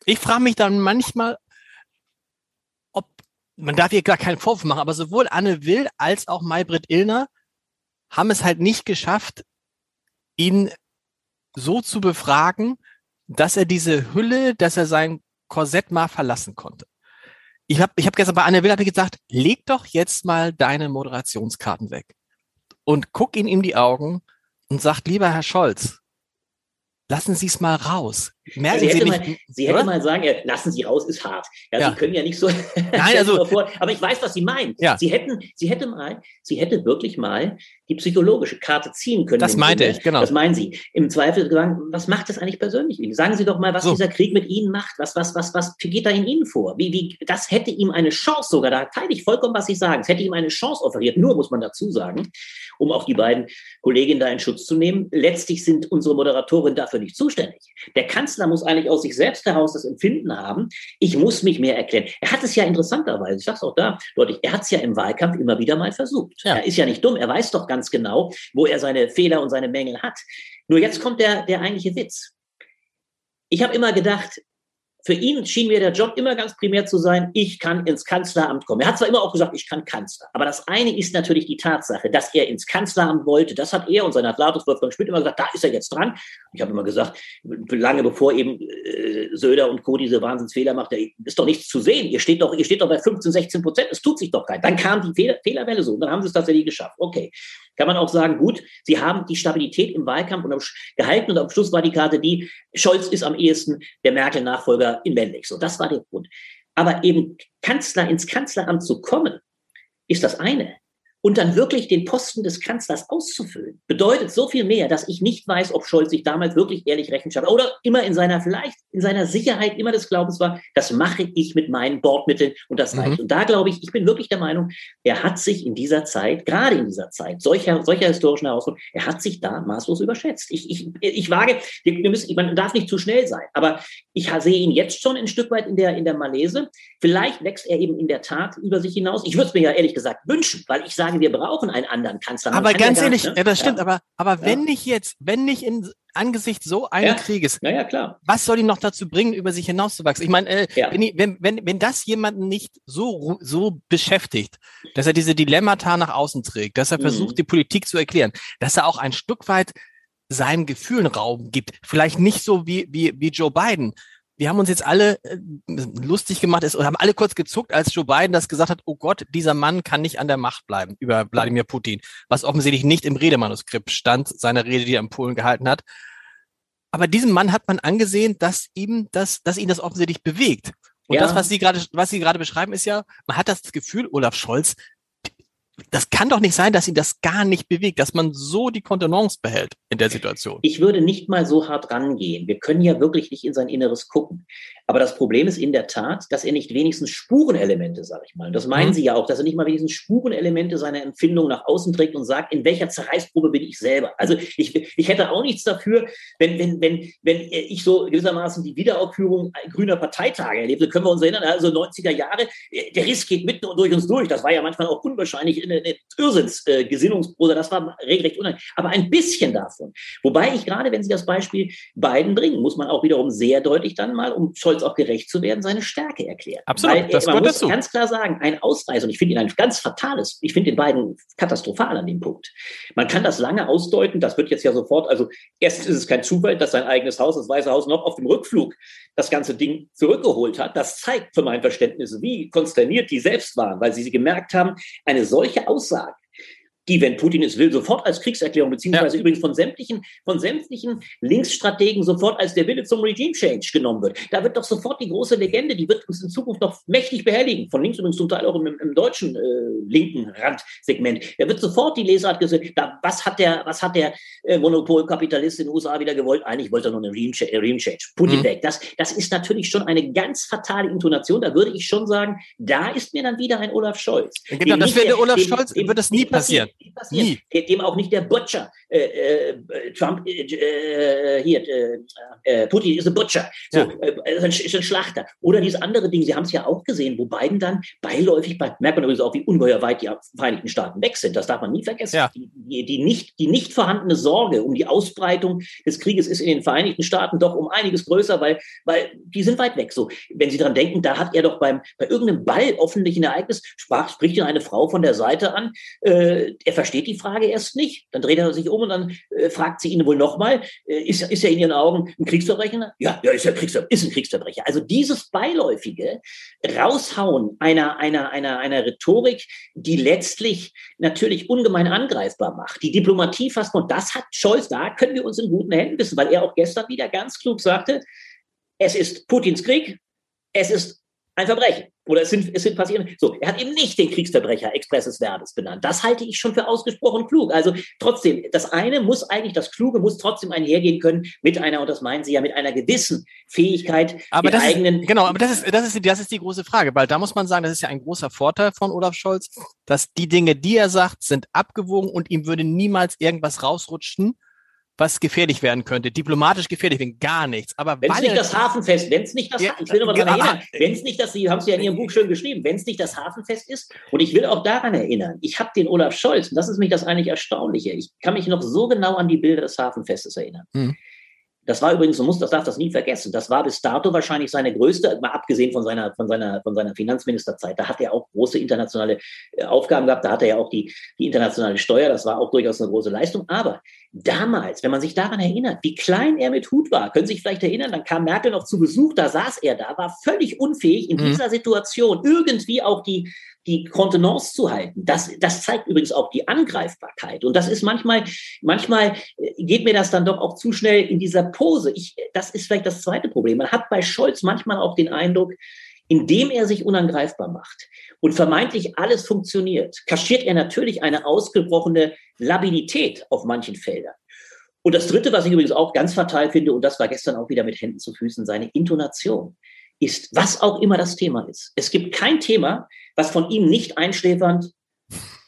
Ich frage mich dann manchmal, man darf hier gar keinen Vorwurf machen, aber sowohl Anne Will als auch Maybrit Illner haben es halt nicht geschafft, ihn so zu befragen, dass er diese Hülle, dass er sein Korsett mal verlassen konnte. Ich habe ich hab gestern bei Anne Will gesagt, leg doch jetzt mal deine Moderationskarten weg und guck ihn in die Augen und sag, lieber Herr Scholz, lassen Sie es mal raus. Merken Sie, Sie, nicht, mal, Sie hätte mal sagen, ja, lassen Sie raus, ist hart. Ja, ja. Sie können ja nicht so. Nein, also, vor, aber ich weiß, was Sie meinen. Ja. Sie hätten, Sie hätte mal, Sie hätte wirklich mal die psychologische Karte ziehen können. Das meinte Sinne. ich, genau. Das meinen Sie. Im Zweifel sagen, was macht das eigentlich persönlich? Sagen Sie doch mal, was so. dieser Krieg mit Ihnen macht. Was, was, was, was geht da in Ihnen vor? Wie, wie, das hätte ihm eine Chance sogar, da teile ich vollkommen, was Sie sagen. Es hätte ihm eine Chance offeriert. Nur muss man dazu sagen, um auch die beiden Kolleginnen da in Schutz zu nehmen. Letztlich sind unsere Moderatorin dafür nicht zuständig. Der Kanzler muss eigentlich aus sich selbst heraus das Empfinden haben, ich muss mich mehr erklären. Er hat es ja interessanterweise, ich sage es auch da deutlich, er hat es ja im Wahlkampf immer wieder mal versucht. Ja. Er ist ja nicht dumm, er weiß doch ganz genau, wo er seine Fehler und seine Mängel hat. Nur jetzt kommt der, der eigentliche Witz. Ich habe immer gedacht, für ihn schien mir der Job immer ganz primär zu sein, ich kann ins Kanzleramt kommen. Er hat zwar immer auch gesagt, ich kann Kanzler, aber das eine ist natürlich die Tatsache, dass er ins Kanzleramt wollte. Das hat er und sein Adlatus Wolfgang Schmidt immer gesagt, da ist er jetzt dran. Ich habe immer gesagt, lange bevor eben äh, Söder und Co. diese Wahnsinnsfehler macht, ist doch nichts zu sehen. Ihr steht doch, ihr steht doch bei 15, 16 Prozent, es tut sich doch kein. Dann kam die Fehler, Fehlerwelle so und dann haben sie es tatsächlich geschafft. Okay kann man auch sagen, gut, sie haben die Stabilität im Wahlkampf gehalten und am Schluss war die Karte die, Scholz ist am ehesten der Merkel-Nachfolger in männlich. So, das war der Grund. Aber eben Kanzler ins Kanzleramt zu kommen, ist das eine und dann wirklich den Posten des Kanzlers auszufüllen, bedeutet so viel mehr, dass ich nicht weiß, ob Scholz sich damals wirklich ehrlich Rechenschaft oder immer in seiner, vielleicht in seiner Sicherheit immer des Glaubens war, das mache ich mit meinen Bordmitteln und das reicht. Mhm. Und da glaube ich, ich bin wirklich der Meinung, er hat sich in dieser Zeit, gerade in dieser Zeit, solcher, solcher historischen Herausforderungen, er hat sich da maßlos überschätzt. Ich, ich, ich wage, wir müssen, man darf nicht zu schnell sein, aber ich sehe ihn jetzt schon ein Stück weit in der, in der Malaise. Vielleicht wächst er eben in der Tat über sich hinaus. Ich würde es mir ja ehrlich gesagt wünschen, weil ich sage, sage, wir brauchen einen anderen Kanzler. Man aber ganz ja ehrlich, nicht, ne? ja, das stimmt, ja. aber, aber wenn nicht jetzt, wenn nicht in, angesichts so eines. Krieges, was soll ihn noch dazu bringen, über sich hinauszuwachsen? Ich meine, äh, wenn, wenn, wenn, wenn das jemanden nicht so, so beschäftigt, dass er diese Dilemmata nach außen trägt, dass er mhm. versucht, die Politik zu erklären, dass er auch ein Stück weit seinen Gefühlen Raum gibt. Vielleicht nicht so wie, wie, wie Joe Biden, wir haben uns jetzt alle äh, lustig gemacht ist, und haben alle kurz gezuckt, als Joe Biden das gesagt hat, oh Gott, dieser Mann kann nicht an der Macht bleiben über Wladimir Putin, was offensichtlich nicht im Redemanuskript stand, seiner Rede, die er in Polen gehalten hat. Aber diesem Mann hat man angesehen, dass ihm das, dass ihn das offensichtlich bewegt. Und ja. das, was Sie gerade, was Sie gerade beschreiben, ist ja, man hat das Gefühl, Olaf Scholz das kann doch nicht sein, dass ihn das gar nicht bewegt, dass man so die Kontenance behält in der Situation. Ich würde nicht mal so hart rangehen. Wir können ja wirklich nicht in sein Inneres gucken. Aber das Problem ist in der Tat, dass er nicht wenigstens Spurenelemente, sage ich mal, das meinen mhm. Sie ja auch, dass er nicht mal wenigstens Spurenelemente seiner Empfindung nach außen trägt und sagt, in welcher Zerreißprobe bin ich selber. Also ich, ich hätte auch nichts dafür, wenn, wenn, wenn, wenn ich so gewissermaßen die Wiederaufführung grüner Parteitage erlebte, können wir uns erinnern, also 90er Jahre, der Riss geht mitten durch uns durch. Das war ja manchmal auch unwahrscheinlich eine, eine Irrsinns-Gesinnungsprosa, das war regelrecht unheimlich. Aber ein bisschen davon. Wobei ich gerade, wenn Sie das Beispiel Biden bringen, muss man auch wiederum sehr deutlich dann mal, um Scholz auch gerecht zu werden, seine Stärke erklärt. Absolut, Weil, das man muss dazu. ganz klar sagen, ein Ausreißer, und ich finde ihn ein ganz fatales, ich finde den beiden katastrophal an dem Punkt. Man kann das lange ausdeuten, das wird jetzt ja sofort, also erstens ist es kein Zufall, dass sein eigenes Haus, das Weiße Haus, noch auf dem Rückflug das ganze Ding zurückgeholt hat. Das zeigt für mein Verständnis, wie konsterniert die selbst waren, weil sie gemerkt haben, eine solche Aussage, die, wenn Putin es will, sofort als Kriegserklärung, beziehungsweise ja. übrigens von sämtlichen, von sämtlichen Linksstrategen sofort als der Wille zum Regime Change genommen wird. Da wird doch sofort die große Legende, die wird uns in Zukunft noch mächtig behelligen. Von links übrigens zum Teil auch im, im deutschen äh, linken Randsegment. Da wird sofort die Lesart gesagt, da, was hat der, was hat der äh, Monopolkapitalist in den USA wieder gewollt? Eigentlich wollte er nur eine Regime Change. Putin mhm. weg. Das, das ist natürlich schon eine ganz fatale Intonation. Da würde ich schon sagen, da ist mir dann wieder ein Olaf Scholz. Genau, das wäre der Olaf dem, Scholz, dem, wird das nie passieren. passieren. Nie. Dem auch nicht der Butcher, äh, äh, Trump, äh, äh hier, äh, äh, Putin ist ein Butcher, so, ja. ist, ein, ist ein Schlachter. Oder dieses andere Ding, Sie haben es ja auch gesehen, wo Biden dann beiläufig, bei, merkt man übrigens auch, wie ungeheuer weit die Vereinigten Staaten weg sind. Das darf man nie vergessen. Ja. Die, die, nicht, die nicht vorhandene Sorge um die Ausbreitung des Krieges ist in den Vereinigten Staaten doch um einiges größer, weil, weil die sind weit weg. So, wenn Sie daran denken, da hat er doch beim, bei irgendeinem Ball öffentlichen Ereignis, sprach, spricht ihn eine Frau von der Seite an, äh, er versteht die Frage erst nicht, dann dreht er sich um und dann äh, fragt sie ihn wohl nochmal, äh, ist, ist er in ihren Augen ein Kriegsverbrecher? Ja, ja, ist er Kriegsver ist ein Kriegsverbrecher. Also dieses beiläufige Raushauen einer, einer, einer, einer Rhetorik, die letztlich natürlich ungemein angreifbar macht, die Diplomatie fast, und das hat Scholz, da können wir uns in guten Händen wissen, weil er auch gestern wieder ganz klug sagte, es ist Putins Krieg, es ist ein Verbrechen. Oder es sind, es sind passiert. So, er hat eben nicht den Kriegsverbrecher expresses Verbes benannt. Das halte ich schon für ausgesprochen klug. Also trotzdem, das eine muss eigentlich, das Kluge muss trotzdem einhergehen können mit einer, und das meinen Sie ja, mit einer gewissen Fähigkeit, aber das eigenen. Ist, genau, aber das ist, das ist, das ist die große Frage, weil da muss man sagen, das ist ja ein großer Vorteil von Olaf Scholz, dass die Dinge, die er sagt, sind abgewogen und ihm würde niemals irgendwas rausrutschen, was gefährlich werden könnte, diplomatisch gefährlich werden, gar nichts. Aber wenn es nicht das Hafenfest, wenn es nicht das, ja, ich will nochmal genau, erinnern, wenn es nicht das, Sie haben es ja in Ihrem Buch schön geschrieben, wenn es nicht das Hafenfest ist, und ich will auch daran erinnern, ich habe den Olaf Scholz, und das ist mich das eigentlich Erstaunliche, ich kann mich noch so genau an die Bilder des Hafenfestes erinnern. Mhm. Das war übrigens, man muss das darf das nie vergessen. Das war bis dato wahrscheinlich seine größte, mal abgesehen von seiner, von seiner, von seiner Finanzministerzeit. Da hat er auch große internationale äh, Aufgaben gehabt. Da hatte er auch die, die internationale Steuer. Das war auch durchaus eine große Leistung. Aber damals, wenn man sich daran erinnert, wie klein er mit Hut war, können Sie sich vielleicht erinnern, dann kam Merkel noch zu Besuch, da saß er da, war völlig unfähig in mhm. dieser Situation irgendwie auch die, die Kontenance zu halten. Das, das zeigt übrigens auch die Angreifbarkeit. Und das ist manchmal, manchmal äh, geht mir das dann doch auch zu schnell in dieser Pose. Ich, das ist vielleicht das zweite Problem. Man hat bei Scholz manchmal auch den Eindruck, indem er sich unangreifbar macht und vermeintlich alles funktioniert, kaschiert er natürlich eine ausgebrochene Labilität auf manchen Feldern. Und das Dritte, was ich übrigens auch ganz fatal finde, und das war gestern auch wieder mit Händen zu Füßen, seine Intonation ist, was auch immer das Thema ist. Es gibt kein Thema, was von ihm nicht einschläfernd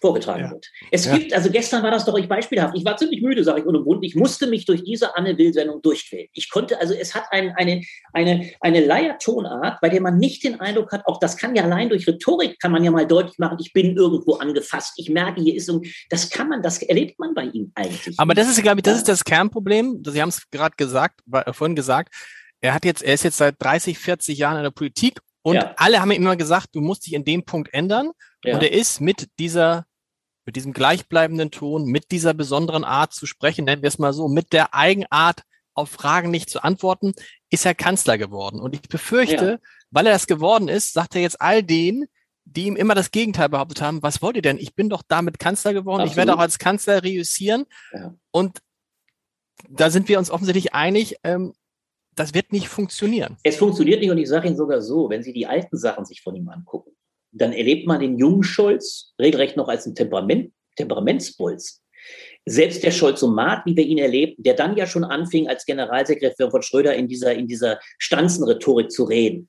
vorgetragen ja. wird. Es ja. gibt, also gestern war das doch ich beispielhaft. Ich war ziemlich müde, sage ich unumwunden. Ich musste mich durch diese Anne Will-Sendung durchquälen. Ich konnte, also es hat ein, eine, eine, eine Leiertonart, bei der man nicht den Eindruck hat, auch das kann ja allein durch Rhetorik, kann man ja mal deutlich machen, ich bin irgendwo angefasst. Ich merke, hier ist so, das kann man, das erlebt man bei ihm eigentlich. Aber das ist, glaube ich, das ist das Kernproblem. Sie haben es gerade gesagt, vorhin gesagt er hat jetzt, er ist jetzt seit 30, 40 Jahren in der Politik und ja. alle haben ihm immer gesagt, du musst dich in dem Punkt ändern. Ja. Und er ist mit dieser, mit diesem gleichbleibenden Ton, mit dieser besonderen Art zu sprechen, nennen wir es mal so, mit der Eigenart auf Fragen nicht zu antworten, ist er Kanzler geworden. Und ich befürchte, ja. weil er das geworden ist, sagt er jetzt all denen, die ihm immer das Gegenteil behauptet haben, was wollt ihr denn? Ich bin doch damit Kanzler geworden, Absolut. ich werde auch als Kanzler reüssieren. Und da sind wir uns offensichtlich einig, ähm, das wird nicht funktionieren. Es funktioniert nicht und ich sage Ihnen sogar so, wenn Sie die alten Sachen sich von ihm angucken, dann erlebt man den jungen Scholz regelrecht noch als ein Temperament, Temperamentsbolz. Selbst der Scholzomat, wie wir ihn erlebten, der dann ja schon anfing, als Generalsekretär von Schröder in dieser, in dieser Stanzenrhetorik zu reden,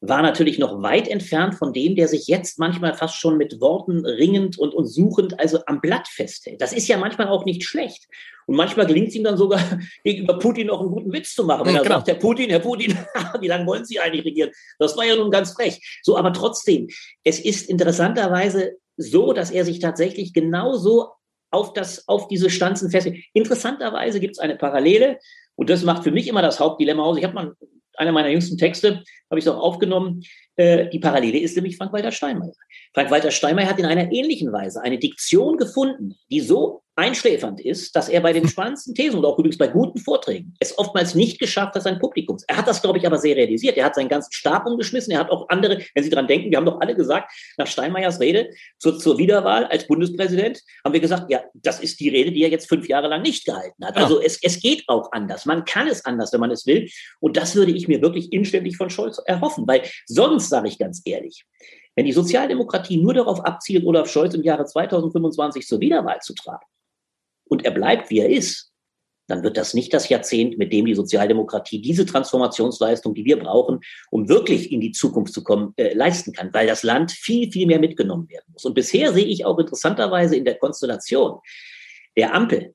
war natürlich noch weit entfernt von dem, der sich jetzt manchmal fast schon mit Worten ringend und, und suchend also am Blatt festhält. Das ist ja manchmal auch nicht schlecht. Und manchmal gelingt es ihm dann sogar, gegenüber Putin noch einen guten Witz zu machen. Wenn er genau. sagt, Herr Putin, Herr Putin, wie lange wollen Sie eigentlich regieren? Das war ja nun ganz frech. So, aber trotzdem, es ist interessanterweise so, dass er sich tatsächlich genauso auf, das, auf diese Stanzen festhält. Interessanterweise gibt es eine Parallele, und das macht für mich immer das Hauptdilemma aus. Ich habe mal einer meiner jüngsten Texte, habe ich es auch aufgenommen. Äh, die Parallele ist nämlich Frank-Walter Steinmeier. Frank-Walter Steinmeier hat in einer ähnlichen Weise eine Diktion gefunden, die so einschläfernd ist, dass er bei den spannendsten Thesen und auch übrigens bei guten Vorträgen es oftmals nicht geschafft hat, sein Publikum. Er hat das, glaube ich, aber sehr realisiert. Er hat seinen ganzen Stab umgeschmissen. Er hat auch andere, wenn Sie dran denken, wir haben doch alle gesagt, nach Steinmeiers Rede zur, zur Wiederwahl als Bundespräsident, haben wir gesagt, ja, das ist die Rede, die er jetzt fünf Jahre lang nicht gehalten hat. Ja. Also es, es geht auch anders. Man kann es anders, wenn man es will. Und das würde ich mir wirklich inständig von Scholz erhoffen, weil sonst, sage ich ganz ehrlich, wenn die Sozialdemokratie nur darauf abzielt, Olaf Scholz im Jahre 2025 zur Wiederwahl zu tragen, und er bleibt, wie er ist, dann wird das nicht das Jahrzehnt, mit dem die Sozialdemokratie diese Transformationsleistung, die wir brauchen, um wirklich in die Zukunft zu kommen, äh, leisten kann, weil das Land viel, viel mehr mitgenommen werden muss. Und bisher sehe ich auch interessanterweise in der Konstellation der Ampel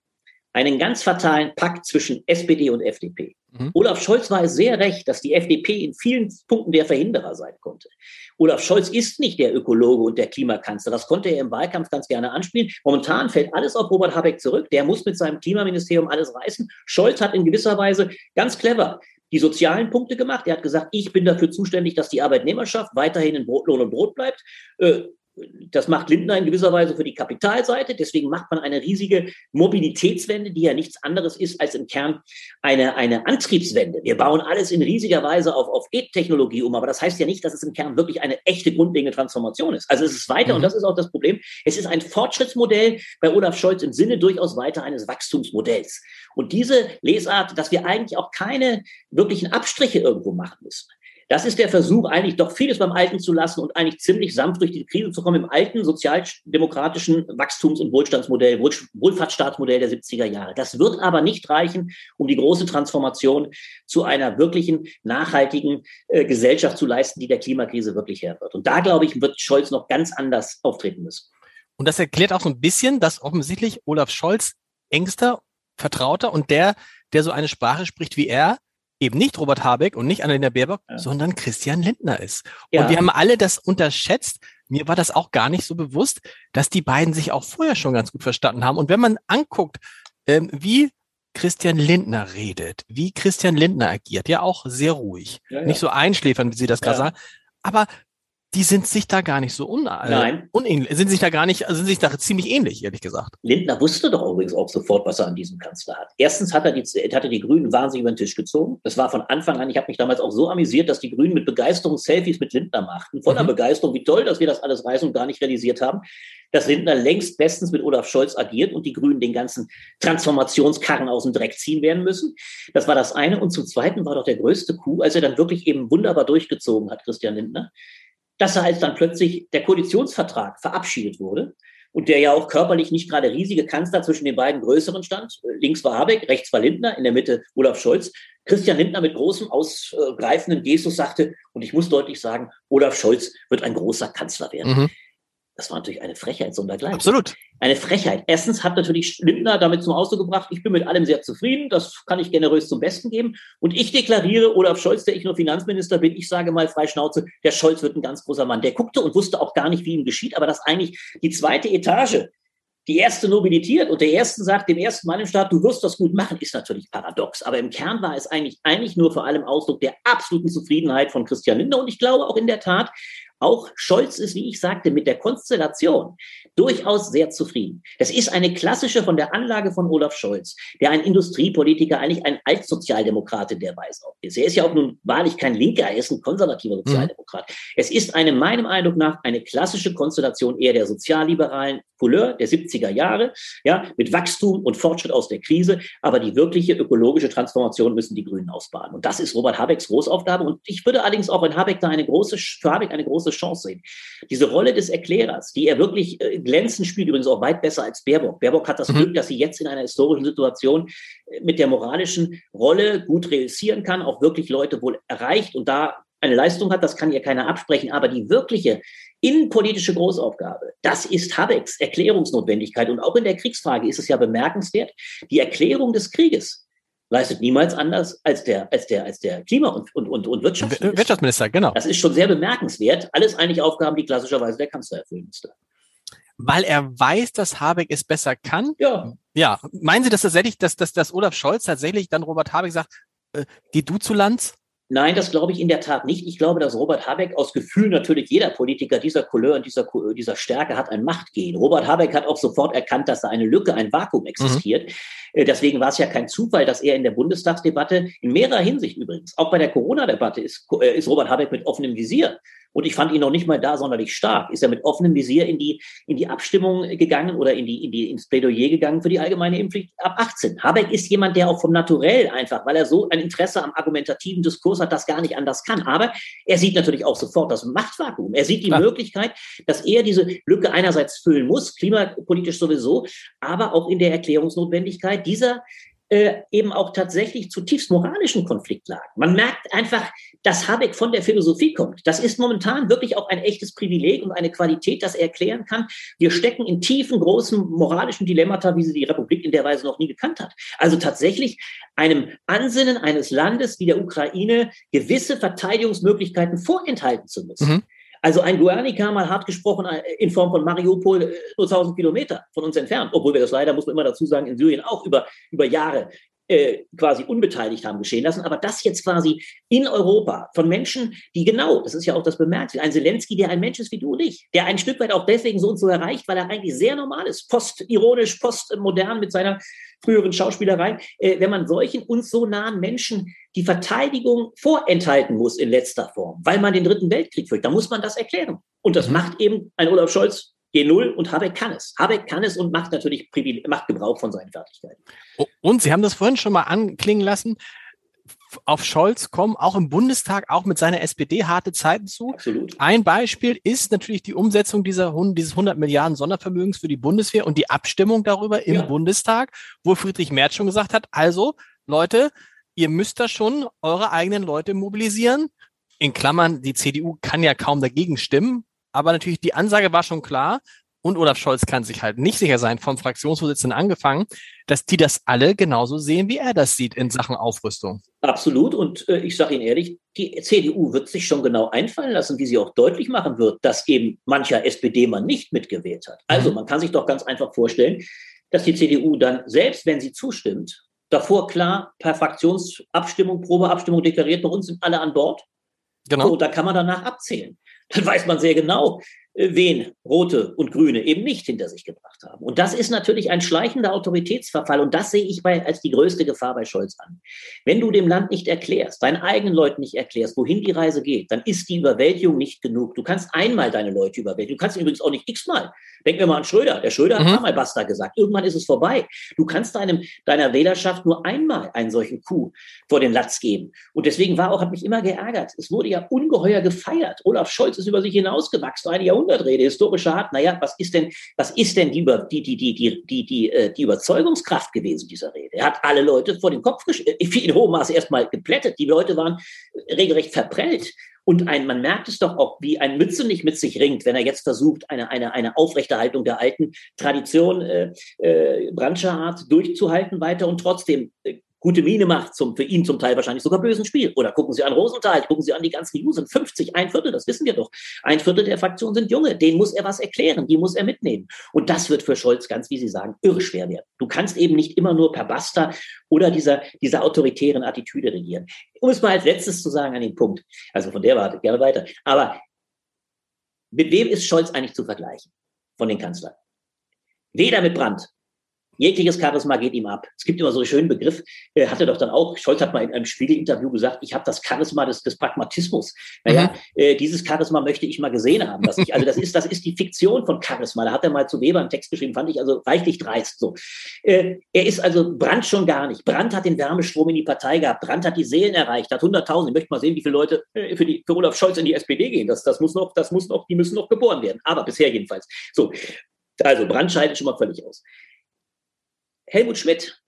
einen ganz fatalen Pakt zwischen SPD und FDP. Mhm. Olaf Scholz war es sehr recht, dass die FDP in vielen Punkten der Verhinderer sein konnte. Olaf Scholz ist nicht der Ökologe und der Klimakanzler. Das konnte er im Wahlkampf ganz gerne anspielen. Momentan fällt alles auf Robert Habeck zurück. Der muss mit seinem Klimaministerium alles reißen. Scholz hat in gewisser Weise ganz clever die sozialen Punkte gemacht. Er hat gesagt, ich bin dafür zuständig, dass die Arbeitnehmerschaft weiterhin in Brot, Lohn und Brot bleibt. Äh, das macht Lindner in gewisser Weise für die Kapitalseite. Deswegen macht man eine riesige Mobilitätswende, die ja nichts anderes ist als im Kern eine, eine Antriebswende. Wir bauen alles in riesiger Weise auf, auf E-Technologie um, aber das heißt ja nicht, dass es im Kern wirklich eine echte grundlegende Transformation ist. Also es ist weiter, mhm. und das ist auch das Problem, es ist ein Fortschrittsmodell bei Olaf Scholz im Sinne durchaus weiter eines Wachstumsmodells. Und diese Lesart, dass wir eigentlich auch keine wirklichen Abstriche irgendwo machen müssen. Das ist der Versuch, eigentlich doch vieles beim Alten zu lassen und eigentlich ziemlich sanft durch die Krise zu kommen im alten sozialdemokratischen Wachstums- und Wohlstandsmodell, Wohlfahrtsstaatsmodell der 70er Jahre. Das wird aber nicht reichen, um die große Transformation zu einer wirklichen nachhaltigen äh, Gesellschaft zu leisten, die der Klimakrise wirklich her wird. Und da, glaube ich, wird Scholz noch ganz anders auftreten müssen. Und das erklärt auch so ein bisschen, dass offensichtlich Olaf Scholz engster, vertrauter und der, der so eine Sprache spricht wie er, eben nicht Robert Habeck und nicht Annalena Baerbock, ja. sondern Christian Lindner ist. Ja. Und wir haben alle das unterschätzt. Mir war das auch gar nicht so bewusst, dass die beiden sich auch vorher schon ganz gut verstanden haben. Und wenn man anguckt, ähm, wie Christian Lindner redet, wie Christian Lindner agiert, ja auch sehr ruhig, ja, nicht so einschläfern, wie Sie das gerade sagen, aber die sind sich da gar nicht so un äh, Nein. unähnlich, sind sich da gar nicht, sind sich da ziemlich ähnlich, ehrlich gesagt. Lindner wusste doch übrigens auch sofort, was er an diesem Kanzler hat. Erstens hat er die, hat er die Grünen wahnsinnig über den Tisch gezogen. Das war von Anfang an, ich habe mich damals auch so amüsiert, dass die Grünen mit Begeisterung Selfies mit Lindner machten. Voller mhm. Begeisterung, wie toll, dass wir das alles reißen und gar nicht realisiert haben, dass Lindner längst bestens mit Olaf Scholz agiert und die Grünen den ganzen Transformationskarren aus dem Dreck ziehen werden müssen. Das war das eine. Und zum Zweiten war doch der größte Coup, als er dann wirklich eben wunderbar durchgezogen hat, Christian Lindner dass als dann plötzlich der Koalitionsvertrag verabschiedet wurde und der ja auch körperlich nicht gerade riesige Kanzler zwischen den beiden größeren stand. Links war Habeck, rechts war Lindner, in der Mitte Olaf Scholz. Christian Lindner mit großem ausgreifenden Gestus sagte, und ich muss deutlich sagen, Olaf Scholz wird ein großer Kanzler werden. Mhm. Das war natürlich eine Frechheit sondergleichen. Absolut. Eine Frechheit. Erstens hat natürlich Lindner damit zum Ausdruck gebracht, ich bin mit allem sehr zufrieden, das kann ich generös zum Besten geben. Und ich deklariere, Olaf Scholz, der ich nur Finanzminister bin, ich sage mal frei Schnauze, der Scholz wird ein ganz großer Mann. Der guckte und wusste auch gar nicht, wie ihm geschieht, aber dass eigentlich die zweite Etage die erste nobilitiert und der erste sagt dem ersten Mann im Staat, du wirst das gut machen, ist natürlich paradox. Aber im Kern war es eigentlich, eigentlich nur vor allem Ausdruck der absoluten Zufriedenheit von Christian Lindner. Und ich glaube auch in der Tat, auch Scholz ist, wie ich sagte, mit der Konstellation durchaus sehr zufrieden. Es ist eine klassische von der Anlage von Olaf Scholz, der ein Industriepolitiker, eigentlich ein Altsozialdemokrat in der Weise auch ist. Er ist ja auch nun wahrlich kein Linker, er ist ein konservativer mhm. Sozialdemokrat. Mhm. Es ist eine, meinem Eindruck nach, eine klassische Konstellation eher der sozialliberalen Couleur der 70er Jahre, ja, mit Wachstum und Fortschritt aus der Krise. Aber die wirkliche ökologische Transformation müssen die Grünen ausbaden. Und das ist Robert Habecks Großaufgabe. Und ich würde allerdings auch in Habeck da eine große, für Habeck eine große Chance sehen. Diese Rolle des Erklärers, die er wirklich äh, glänzend spielt, übrigens auch weit besser als Baerbock. Baerbock hat das mhm. Glück, dass sie jetzt in einer historischen Situation äh, mit der moralischen Rolle gut realisieren kann, auch wirklich Leute wohl erreicht und da eine Leistung hat, das kann ihr keiner absprechen. Aber die wirkliche innenpolitische Großaufgabe, das ist Habecks Erklärungsnotwendigkeit. Und auch in der Kriegsfrage ist es ja bemerkenswert, die Erklärung des Krieges leistet niemals anders als der, als der, als der Klima- und, und, und, und Wirtschaftsminister. Wirtschaftsminister, genau. Das ist schon sehr bemerkenswert. Alles eigentlich Aufgaben, die klassischerweise der Kanzler erfüllen müsste. Weil er weiß, dass Habeck es besser kann? Ja. Ja. Meinen Sie, dass tatsächlich, dass, dass, dass Olaf Scholz tatsächlich dann Robert Habeck sagt, äh, geh du zu Lanz? Nein, das glaube ich in der Tat nicht. Ich glaube, dass Robert Habeck aus Gefühl natürlich jeder Politiker dieser Couleur und dieser, dieser Stärke hat ein Machtgehen. Robert Habeck hat auch sofort erkannt, dass da eine Lücke, ein Vakuum existiert. Mhm. Deswegen war es ja kein Zufall, dass er in der Bundestagsdebatte in mehrerer Hinsicht übrigens, auch bei der Corona-Debatte ist, äh, ist Robert Habeck mit offenem Visier und ich fand ihn noch nicht mal da sonderlich stark. Ist er mit offenem Visier in die, in die Abstimmung gegangen oder in die, in die, ins Plädoyer gegangen für die allgemeine Impfpflicht ab 18. Habeck ist jemand, der auch vom Naturell einfach, weil er so ein Interesse am argumentativen Diskurs hat, das gar nicht anders kann. Aber er sieht natürlich auch sofort das Machtvakuum. Er sieht die Klar. Möglichkeit, dass er diese Lücke einerseits füllen muss, klimapolitisch sowieso, aber auch in der Erklärungsnotwendigkeit dieser äh, eben auch tatsächlich zutiefst moralischen Konfliktlagen. Man merkt einfach, dass Habeck von der Philosophie kommt. Das ist momentan wirklich auch ein echtes Privileg und eine Qualität, das er erklären kann. Wir stecken in tiefen, großen moralischen Dilemmata, wie sie die Republik in der Weise noch nie gekannt hat. Also tatsächlich einem Ansinnen eines Landes wie der Ukraine gewisse Verteidigungsmöglichkeiten vorenthalten zu müssen. Mhm. Also ein Guernica, mal hart gesprochen, äh, in Form von Mariupol, äh, nur 1000 Kilometer von uns entfernt, obwohl wir das leider, muss man immer dazu sagen, in Syrien auch über, über Jahre äh, quasi unbeteiligt haben geschehen lassen. Aber das jetzt quasi in Europa von Menschen, die genau, das ist ja auch das Bemerkenswerte, ein Zelensky, der ein Mensch ist wie du und ich, der ein Stück weit auch deswegen so und so erreicht, weil er eigentlich sehr normal ist, postironisch, postmodern mit seiner früheren Schauspielerei, äh, wenn man solchen uns so nahen Menschen die Verteidigung vorenthalten muss in letzter Form, weil man den Dritten Weltkrieg führt, dann muss man das erklären. Und das mhm. macht eben ein Olaf Scholz G0 und Habeck kann es. Habeck kann es und macht natürlich macht Gebrauch von seinen Fertigkeiten. Und Sie haben das vorhin schon mal anklingen lassen. Auf Scholz kommen auch im Bundestag, auch mit seiner SPD harte Zeiten zu. Absolut. Ein Beispiel ist natürlich die Umsetzung dieser, dieses 100 Milliarden Sondervermögens für die Bundeswehr und die Abstimmung darüber im ja. Bundestag, wo Friedrich Merz schon gesagt hat, also Leute, ihr müsst da schon eure eigenen Leute mobilisieren. In Klammern, die CDU kann ja kaum dagegen stimmen, aber natürlich die Ansage war schon klar. Und Olaf Scholz kann sich halt nicht sicher sein, vom Fraktionsvorsitzenden angefangen, dass die das alle genauso sehen, wie er das sieht in Sachen Aufrüstung. Absolut. Und äh, ich sage Ihnen ehrlich, die CDU wird sich schon genau einfallen lassen, wie sie auch deutlich machen wird, dass eben mancher SPD-Mann nicht mitgewählt hat. Also mhm. man kann sich doch ganz einfach vorstellen, dass die CDU dann, selbst wenn sie zustimmt, davor klar per Fraktionsabstimmung, Probeabstimmung deklariert, bei uns sind alle an Bord. Genau. So, da kann man danach abzählen. Dann weiß man sehr genau, wen Rote und Grüne eben nicht hinter sich gebracht haben. Und das ist natürlich ein schleichender Autoritätsverfall. Und das sehe ich bei, als die größte Gefahr bei Scholz an. Wenn du dem Land nicht erklärst, deinen eigenen Leuten nicht erklärst, wohin die Reise geht, dann ist die Überwältigung nicht genug. Du kannst einmal deine Leute überwältigen. Du kannst übrigens auch nicht x-mal. Denken wir mal an Schröder. Der Schröder mhm. hat einmal Basta gesagt. Irgendwann ist es vorbei. Du kannst deinem, deiner Wählerschaft nur einmal einen solchen Coup vor den Latz geben. Und deswegen war auch, hat mich immer geärgert. Es wurde ja ungeheuer gefeiert. Olaf Scholz ist über sich hinausgewachsen. Eine Jahrhundertrede, historische Art. Naja, was ist denn, was ist denn die, die, die, die, die, die, äh, die Überzeugungskraft gewesen dieser Rede? Er hat alle Leute vor den Kopf gestellt, in hohem Maße erstmal geplättet. Die Leute waren regelrecht verprellt. Und ein, man merkt es doch auch, wie ein Mütze nicht mit sich ringt, wenn er jetzt versucht, eine, eine, eine Aufrechterhaltung der alten Tradition äh, äh, Brandscher durchzuhalten weiter und trotzdem äh, gute Miene macht, zum, für ihn zum Teil wahrscheinlich sogar bösen Spiel. Oder gucken Sie an Rosenthal, gucken Sie an die ganzen Jusen, 50, ein Viertel, das wissen wir doch. Ein Viertel der Fraktion sind Junge, denen muss er was erklären, die muss er mitnehmen. Und das wird für Scholz ganz, wie Sie sagen, irre schwer werden. Du kannst eben nicht immer nur per Basta oder dieser, dieser autoritären Attitüde regieren. Um es mal als letztes zu sagen an den Punkt, also von der Warte, gerne weiter. Aber mit wem ist Scholz eigentlich zu vergleichen von den Kanzlern? Weder mit Brandt, Jegliches Charisma geht ihm ab. Es gibt immer so einen schönen Begriff, äh, hat er doch dann auch, Scholz hat mal in einem Spiegel-Interview gesagt, ich habe das Charisma des, des Pragmatismus. Naja, mhm. äh, dieses Charisma möchte ich mal gesehen haben. Dass ich, also das ist, das ist die Fiktion von Charisma. Da hat er mal zu Weber einen Text geschrieben, fand ich also reichlich dreist. So. Äh, er ist also Brandt schon gar nicht. Brandt hat den Wärmestrom in die Partei gehabt. Brandt hat die Seelen erreicht, hat 100.000. Ich möchte mal sehen, wie viele Leute äh, für, die, für Olaf Scholz in die SPD gehen. Das, das muss noch, das muss noch, die müssen noch geboren werden. Aber bisher jedenfalls. So. Also Brandt scheidet schon mal völlig aus. Helmut Schmidt,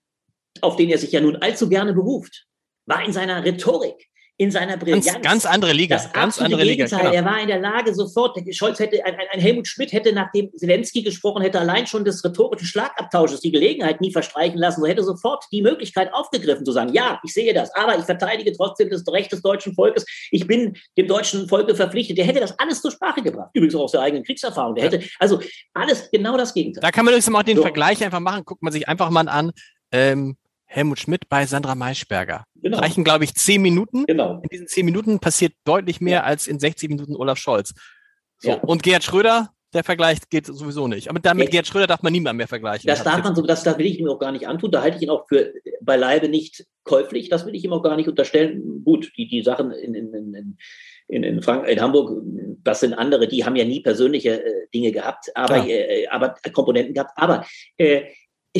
auf den er sich ja nun allzu gerne beruft, war in seiner Rhetorik, in seiner Brillanz. Ganz, ganz andere Liga. Das ganz andere Gegenteil. Liga. Genau. Er war in der Lage sofort, Scholz hätte, ein, ein, Helmut Schmidt hätte, nachdem Zelensky gesprochen hätte, allein schon des rhetorischen Schlagabtausches die Gelegenheit nie verstreichen lassen, so hätte sofort die Möglichkeit aufgegriffen zu sagen, ja, ich sehe das, aber ich verteidige trotzdem das Recht des deutschen Volkes. Ich bin dem deutschen Volke verpflichtet. Der hätte das alles zur Sprache gebracht. Übrigens auch aus der eigenen Kriegserfahrung. Der hätte, also alles genau das Gegenteil. Da kann man übrigens mal den so. Vergleich einfach machen. Guckt man sich einfach mal an. Ähm, Helmut Schmidt bei Sandra Maischberger. Genau. Reichen, glaube ich, zehn Minuten. Genau. In diesen zehn Minuten passiert deutlich mehr als in 60 Minuten Olaf Scholz. So. Ja. Und Gerhard Schröder, der Vergleich geht sowieso nicht. Aber damit ja. Gerhard Schröder darf man niemand mehr vergleichen. Das darf man so, das, das will ich ihm auch gar nicht antun. Da halte ich ihn auch für beileibe nicht käuflich. Das will ich ihm auch gar nicht unterstellen. Gut, die, die Sachen in, in, in, in, in, Frank in Hamburg, das sind andere, die haben ja nie persönliche äh, Dinge gehabt, aber, ja. äh, aber Komponenten gehabt. Aber äh,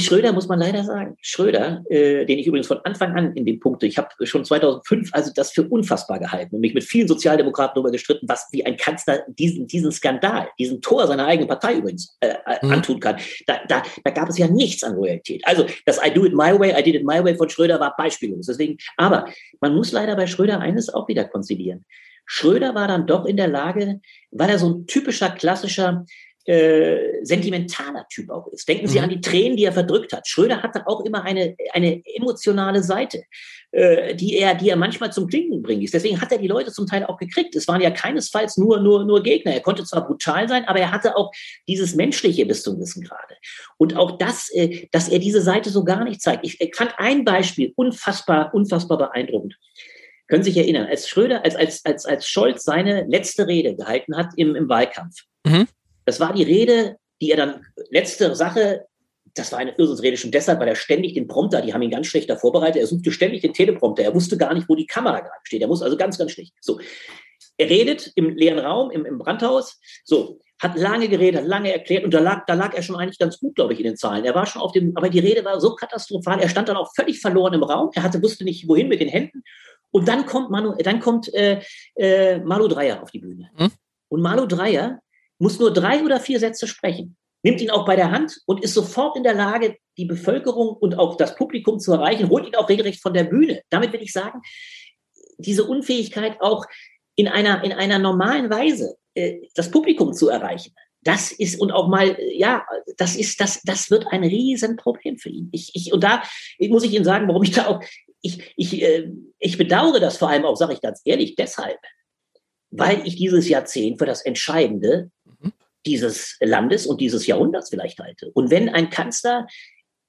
Schröder muss man leider sagen. Schröder, äh, den ich übrigens von Anfang an in dem Punkt, ich habe schon 2005 also das für unfassbar gehalten und mich mit vielen Sozialdemokraten darüber gestritten, was wie ein Kanzler diesen, diesen Skandal, diesen Tor seiner eigenen Partei übrigens äh, äh, mhm. antun kann. Da, da, da gab es ja nichts an Loyalität. Also das I do it my way, I did it my way von Schröder war beispiellos. Deswegen, aber man muss leider bei Schröder eines auch wieder konzilieren. Schröder war dann doch in der Lage, weil er so ein typischer klassischer äh, sentimentaler Typ auch ist. Denken Sie mhm. an die Tränen, die er verdrückt hat. Schröder hatte auch immer eine, eine emotionale Seite, äh, die, er, die er manchmal zum Klinken bringt. Deswegen hat er die Leute zum Teil auch gekriegt. Es waren ja keinesfalls nur, nur, nur Gegner. Er konnte zwar brutal sein, aber er hatte auch dieses Menschliche bis zum Wissen gerade. Und auch das, äh, dass er diese Seite so gar nicht zeigt. Ich fand ein Beispiel unfassbar, unfassbar beeindruckend können Sie sich erinnern, als Schröder, als, als, als, als Scholz seine letzte Rede gehalten hat im, im Wahlkampf, mhm. Das war die Rede, die er dann, letzte Sache, das war eine Irrsinnsrede schon deshalb, weil er ständig den Prompter, die haben ihn ganz schlecht da vorbereitet, er suchte ständig den Teleprompter, er wusste gar nicht, wo die Kamera gerade steht, er muss also ganz, ganz schlecht. So. Er redet im leeren Raum, im, im Brandhaus, so, hat lange geredet, hat lange erklärt und da lag, da lag er schon eigentlich ganz gut, glaube ich, in den Zahlen. Er war schon auf dem, aber die Rede war so katastrophal, er stand dann auch völlig verloren im Raum, er hatte, wusste nicht, wohin mit den Händen. Und dann kommt Manu, dann kommt äh, äh, Malu Dreier auf die Bühne. Hm? Und Malu Dreier muss nur drei oder vier Sätze sprechen, nimmt ihn auch bei der Hand und ist sofort in der Lage, die Bevölkerung und auch das Publikum zu erreichen, holt ihn auch regelrecht von der Bühne. Damit will ich sagen, diese Unfähigkeit auch in einer, in einer normalen Weise äh, das Publikum zu erreichen. Das ist und auch mal, ja, das ist, das, das wird ein Riesenproblem für ihn. Ich, ich, und da muss ich Ihnen sagen, warum ich da auch, ich, ich, äh, ich bedauere das vor allem auch, sage ich ganz ehrlich, deshalb, weil ich dieses Jahrzehnt für das Entscheidende dieses Landes und dieses Jahrhunderts vielleicht halte. Und wenn ein Kanzler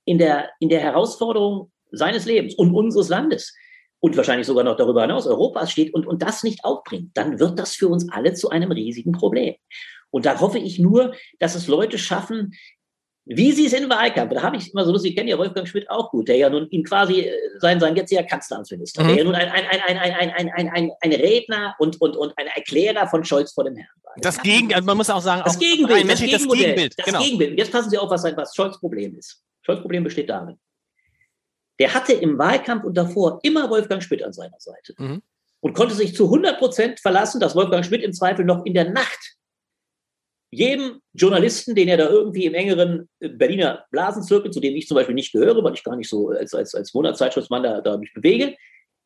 in der, in der Herausforderung seines Lebens und unseres Landes und wahrscheinlich sogar noch darüber hinaus Europas steht und, und das nicht aufbringt, dann wird das für uns alle zu einem riesigen Problem. Und da hoffe ich nur, dass es Leute schaffen, wie sie es in Wahlkampf, da habe ich immer so lustig, ich kenne ja Wolfgang Schmidt auch gut, der ja nun ihn quasi äh, sein, sein jetziger Kanzleramtsminister, mhm. der ja nun ein, ein, ein, ein, ein, ein, ein, ein, ein Redner und, und, und ein Erklärer von Scholz vor dem Herrn war. Das Gegenbild, also man muss auch sagen, das auch Gegenbild, das, das Gegenbild. Das genau. Gegenbild. Jetzt passen Sie auf, was, was Scholz Problem ist. Scholz Problem besteht darin. Der hatte im Wahlkampf und davor immer Wolfgang Schmidt an seiner Seite. Mhm. Und konnte sich zu 100 Prozent verlassen, dass Wolfgang Schmidt im Zweifel noch in der Nacht jedem Journalisten, den er da irgendwie im engeren äh, Berliner Blasenzirkel, zu dem ich zum Beispiel nicht gehöre, weil ich gar nicht so als, als, als Monatszeitschriftsmann da, da mich bewege,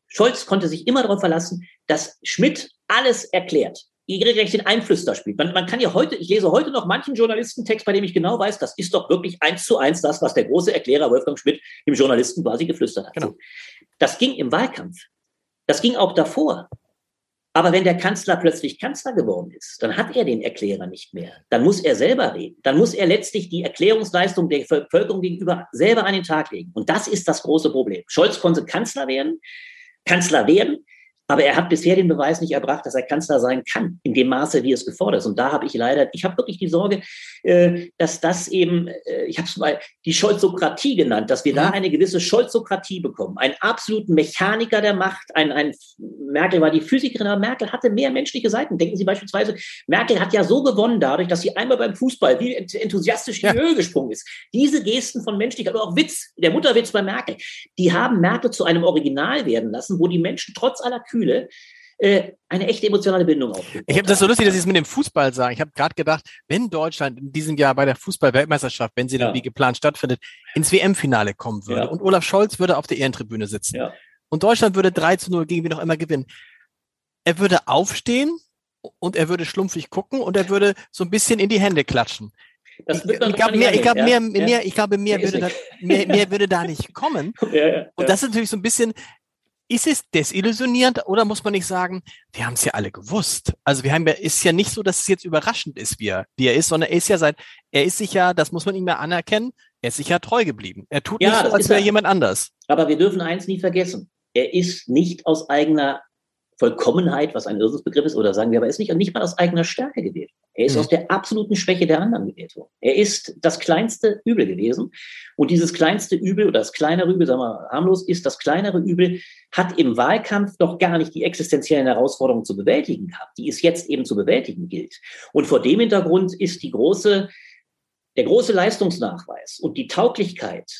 Scholz konnte sich immer darauf verlassen, dass Schmidt alles erklärt. Regelrecht den Einflüster spielt. Man, man kann ja heute, ich lese heute noch manchen Journalistentext, bei dem ich genau weiß, das ist doch wirklich eins zu eins das, was der große Erklärer Wolfgang Schmidt dem Journalisten quasi geflüstert hat. Genau. Das ging im Wahlkampf. Das ging auch davor. Aber wenn der Kanzler plötzlich Kanzler geworden ist, dann hat er den Erklärer nicht mehr. Dann muss er selber reden. Dann muss er letztlich die Erklärungsleistung der Bevölkerung gegenüber selber an den Tag legen. Und das ist das große Problem. Scholz konnte Kanzler werden, Kanzler werden, aber er hat bisher den Beweis nicht erbracht, dass er Kanzler sein kann, in dem Maße, wie es gefordert ist. Und da habe ich leider, ich habe wirklich die Sorge, äh, dass das eben, äh, ich habe es mal die Scholzokratie genannt, dass wir da mhm. eine gewisse Scholzokratie bekommen. Einen absoluten Mechaniker der Macht, ein, ein Merkel war die Physikerin, aber Merkel hatte mehr menschliche Seiten. Denken Sie beispielsweise, Merkel hat ja so gewonnen dadurch, dass sie einmal beim Fußball wie enthusiastisch in die Höhe gesprungen ist. Diese Gesten von Menschlichkeit, oder auch Witz, der Mutterwitz bei Merkel, die haben Merkel zu einem Original werden lassen, wo die Menschen trotz aller Kühle äh, eine echte emotionale Bindung aufgebaut. Ich habe das so lustig, dass Sie es mit dem Fußball sagen. Ich habe gerade gedacht, wenn Deutschland in diesem Jahr bei der Fußball-Weltmeisterschaft, wenn sie dann wie geplant stattfindet, ins WM-Finale kommen würde ja. und Olaf Scholz würde auf der Ehrentribüne sitzen ja. und Deutschland würde 3 zu 0 gegen wie noch immer gewinnen, er würde aufstehen und er würde schlumpfig gucken und er würde so ein bisschen in die Hände klatschen. Das ich, ich glaube, mehr, ich glaube, mehr, mehr, ich glaube, mehr würde, da, mehr, mehr würde da nicht kommen. Ja, ja, und das ist natürlich so ein bisschen, ist es desillusionierend oder muss man nicht sagen, wir haben es ja alle gewusst. Also wir haben ja, ist ja nicht so, dass es jetzt überraschend ist, wie er, wie er ist, sondern er ist ja seit, er ist sich ja, das muss man ihm ja anerkennen, Er ist sicher treu geblieben. Er tut ja, nicht so, als wäre jemand anders. Aber wir dürfen eins nie vergessen. Er ist nicht aus eigener Vollkommenheit, was ein Irrsinnsbegriff ist, oder sagen wir, aber er ist nicht, nicht mal aus eigener Stärke gewählt. Er ist mhm. aus der absoluten Schwäche der anderen gewählt worden. Er ist das kleinste Übel gewesen. Und dieses kleinste Übel oder das kleinere Übel, sagen wir harmlos, ist das kleinere Übel, hat im Wahlkampf doch gar nicht die existenziellen Herausforderungen zu bewältigen gehabt, die es jetzt eben zu bewältigen gilt. Und vor dem Hintergrund ist die große, der große Leistungsnachweis und die Tauglichkeit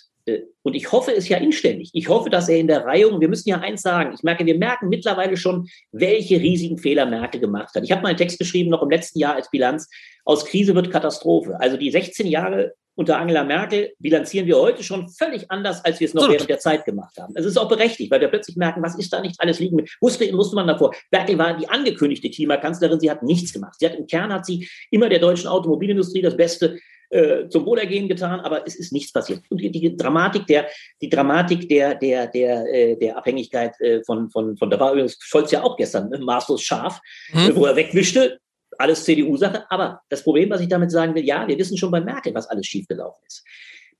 und ich hoffe es ja inständig. Ich hoffe, dass er in der Reihung, wir müssen ja eins sagen, ich merke, wir merken mittlerweile schon, welche riesigen Fehler Merkel gemacht hat. Ich habe mal einen Text geschrieben, noch im letzten Jahr als Bilanz, aus Krise wird Katastrophe. Also die 16 Jahre unter Angela Merkel bilanzieren wir heute schon völlig anders, als wir es noch während der Zeit gemacht haben. Es ist auch berechtigt, weil wir plötzlich merken, was ist da nicht alles liegen. Wusste, wusste man davor. Merkel war die angekündigte Klimakanzlerin, sie hat nichts gemacht. Sie hat im Kern hat sie immer der deutschen Automobilindustrie das Beste äh, zum Wohlergehen getan, aber es ist nichts passiert. Und die, die Dramatik der, die Dramatik der, der, der, äh, der Abhängigkeit äh, von, von, von, da war übrigens Scholz ja auch gestern ne, maßlos scharf, hm. wo er wegwischte, alles CDU-Sache. Aber das Problem, was ich damit sagen will, ja, wir wissen schon bei Merkel, was alles schiefgelaufen ist.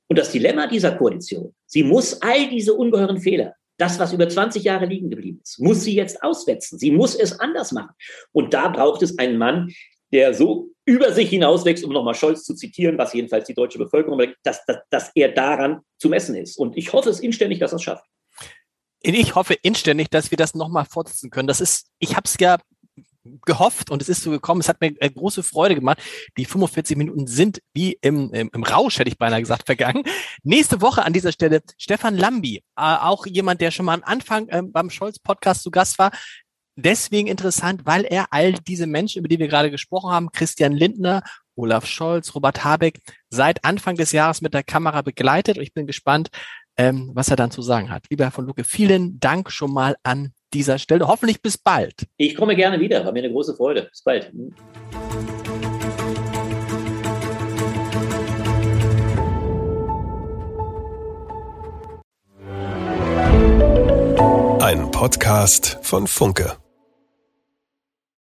Und das Dilemma dieser Koalition, sie muss all diese ungeheuren Fehler, das, was über 20 Jahre liegen geblieben ist, muss sie jetzt auswetzen. Sie muss es anders machen. Und da braucht es einen Mann, der so über sich hinauswächst, um nochmal Scholz zu zitieren, was jedenfalls die deutsche Bevölkerung, dass, dass, dass er daran zu messen ist. Und ich hoffe es inständig, dass er es schafft. Ich hoffe inständig, dass wir das nochmal fortsetzen können. Das ist, ich habe es ja gehofft und es ist so gekommen. Es hat mir äh, große Freude gemacht. Die 45 Minuten sind wie im, im, im Rausch, hätte ich beinahe gesagt, vergangen. Nächste Woche an dieser Stelle Stefan Lambi, äh, auch jemand, der schon mal am Anfang äh, beim Scholz-Podcast zu Gast war deswegen interessant, weil er all diese Menschen, über die wir gerade gesprochen haben, Christian Lindner, Olaf Scholz, Robert Habeck, seit Anfang des Jahres mit der Kamera begleitet. Und ich bin gespannt, ähm, was er dann zu sagen hat. Lieber Herr von Lucke, vielen Dank schon mal an dieser Stelle. Hoffentlich bis bald. Ich komme gerne wieder. War mir eine große Freude. Bis bald. Ein Podcast von Funke.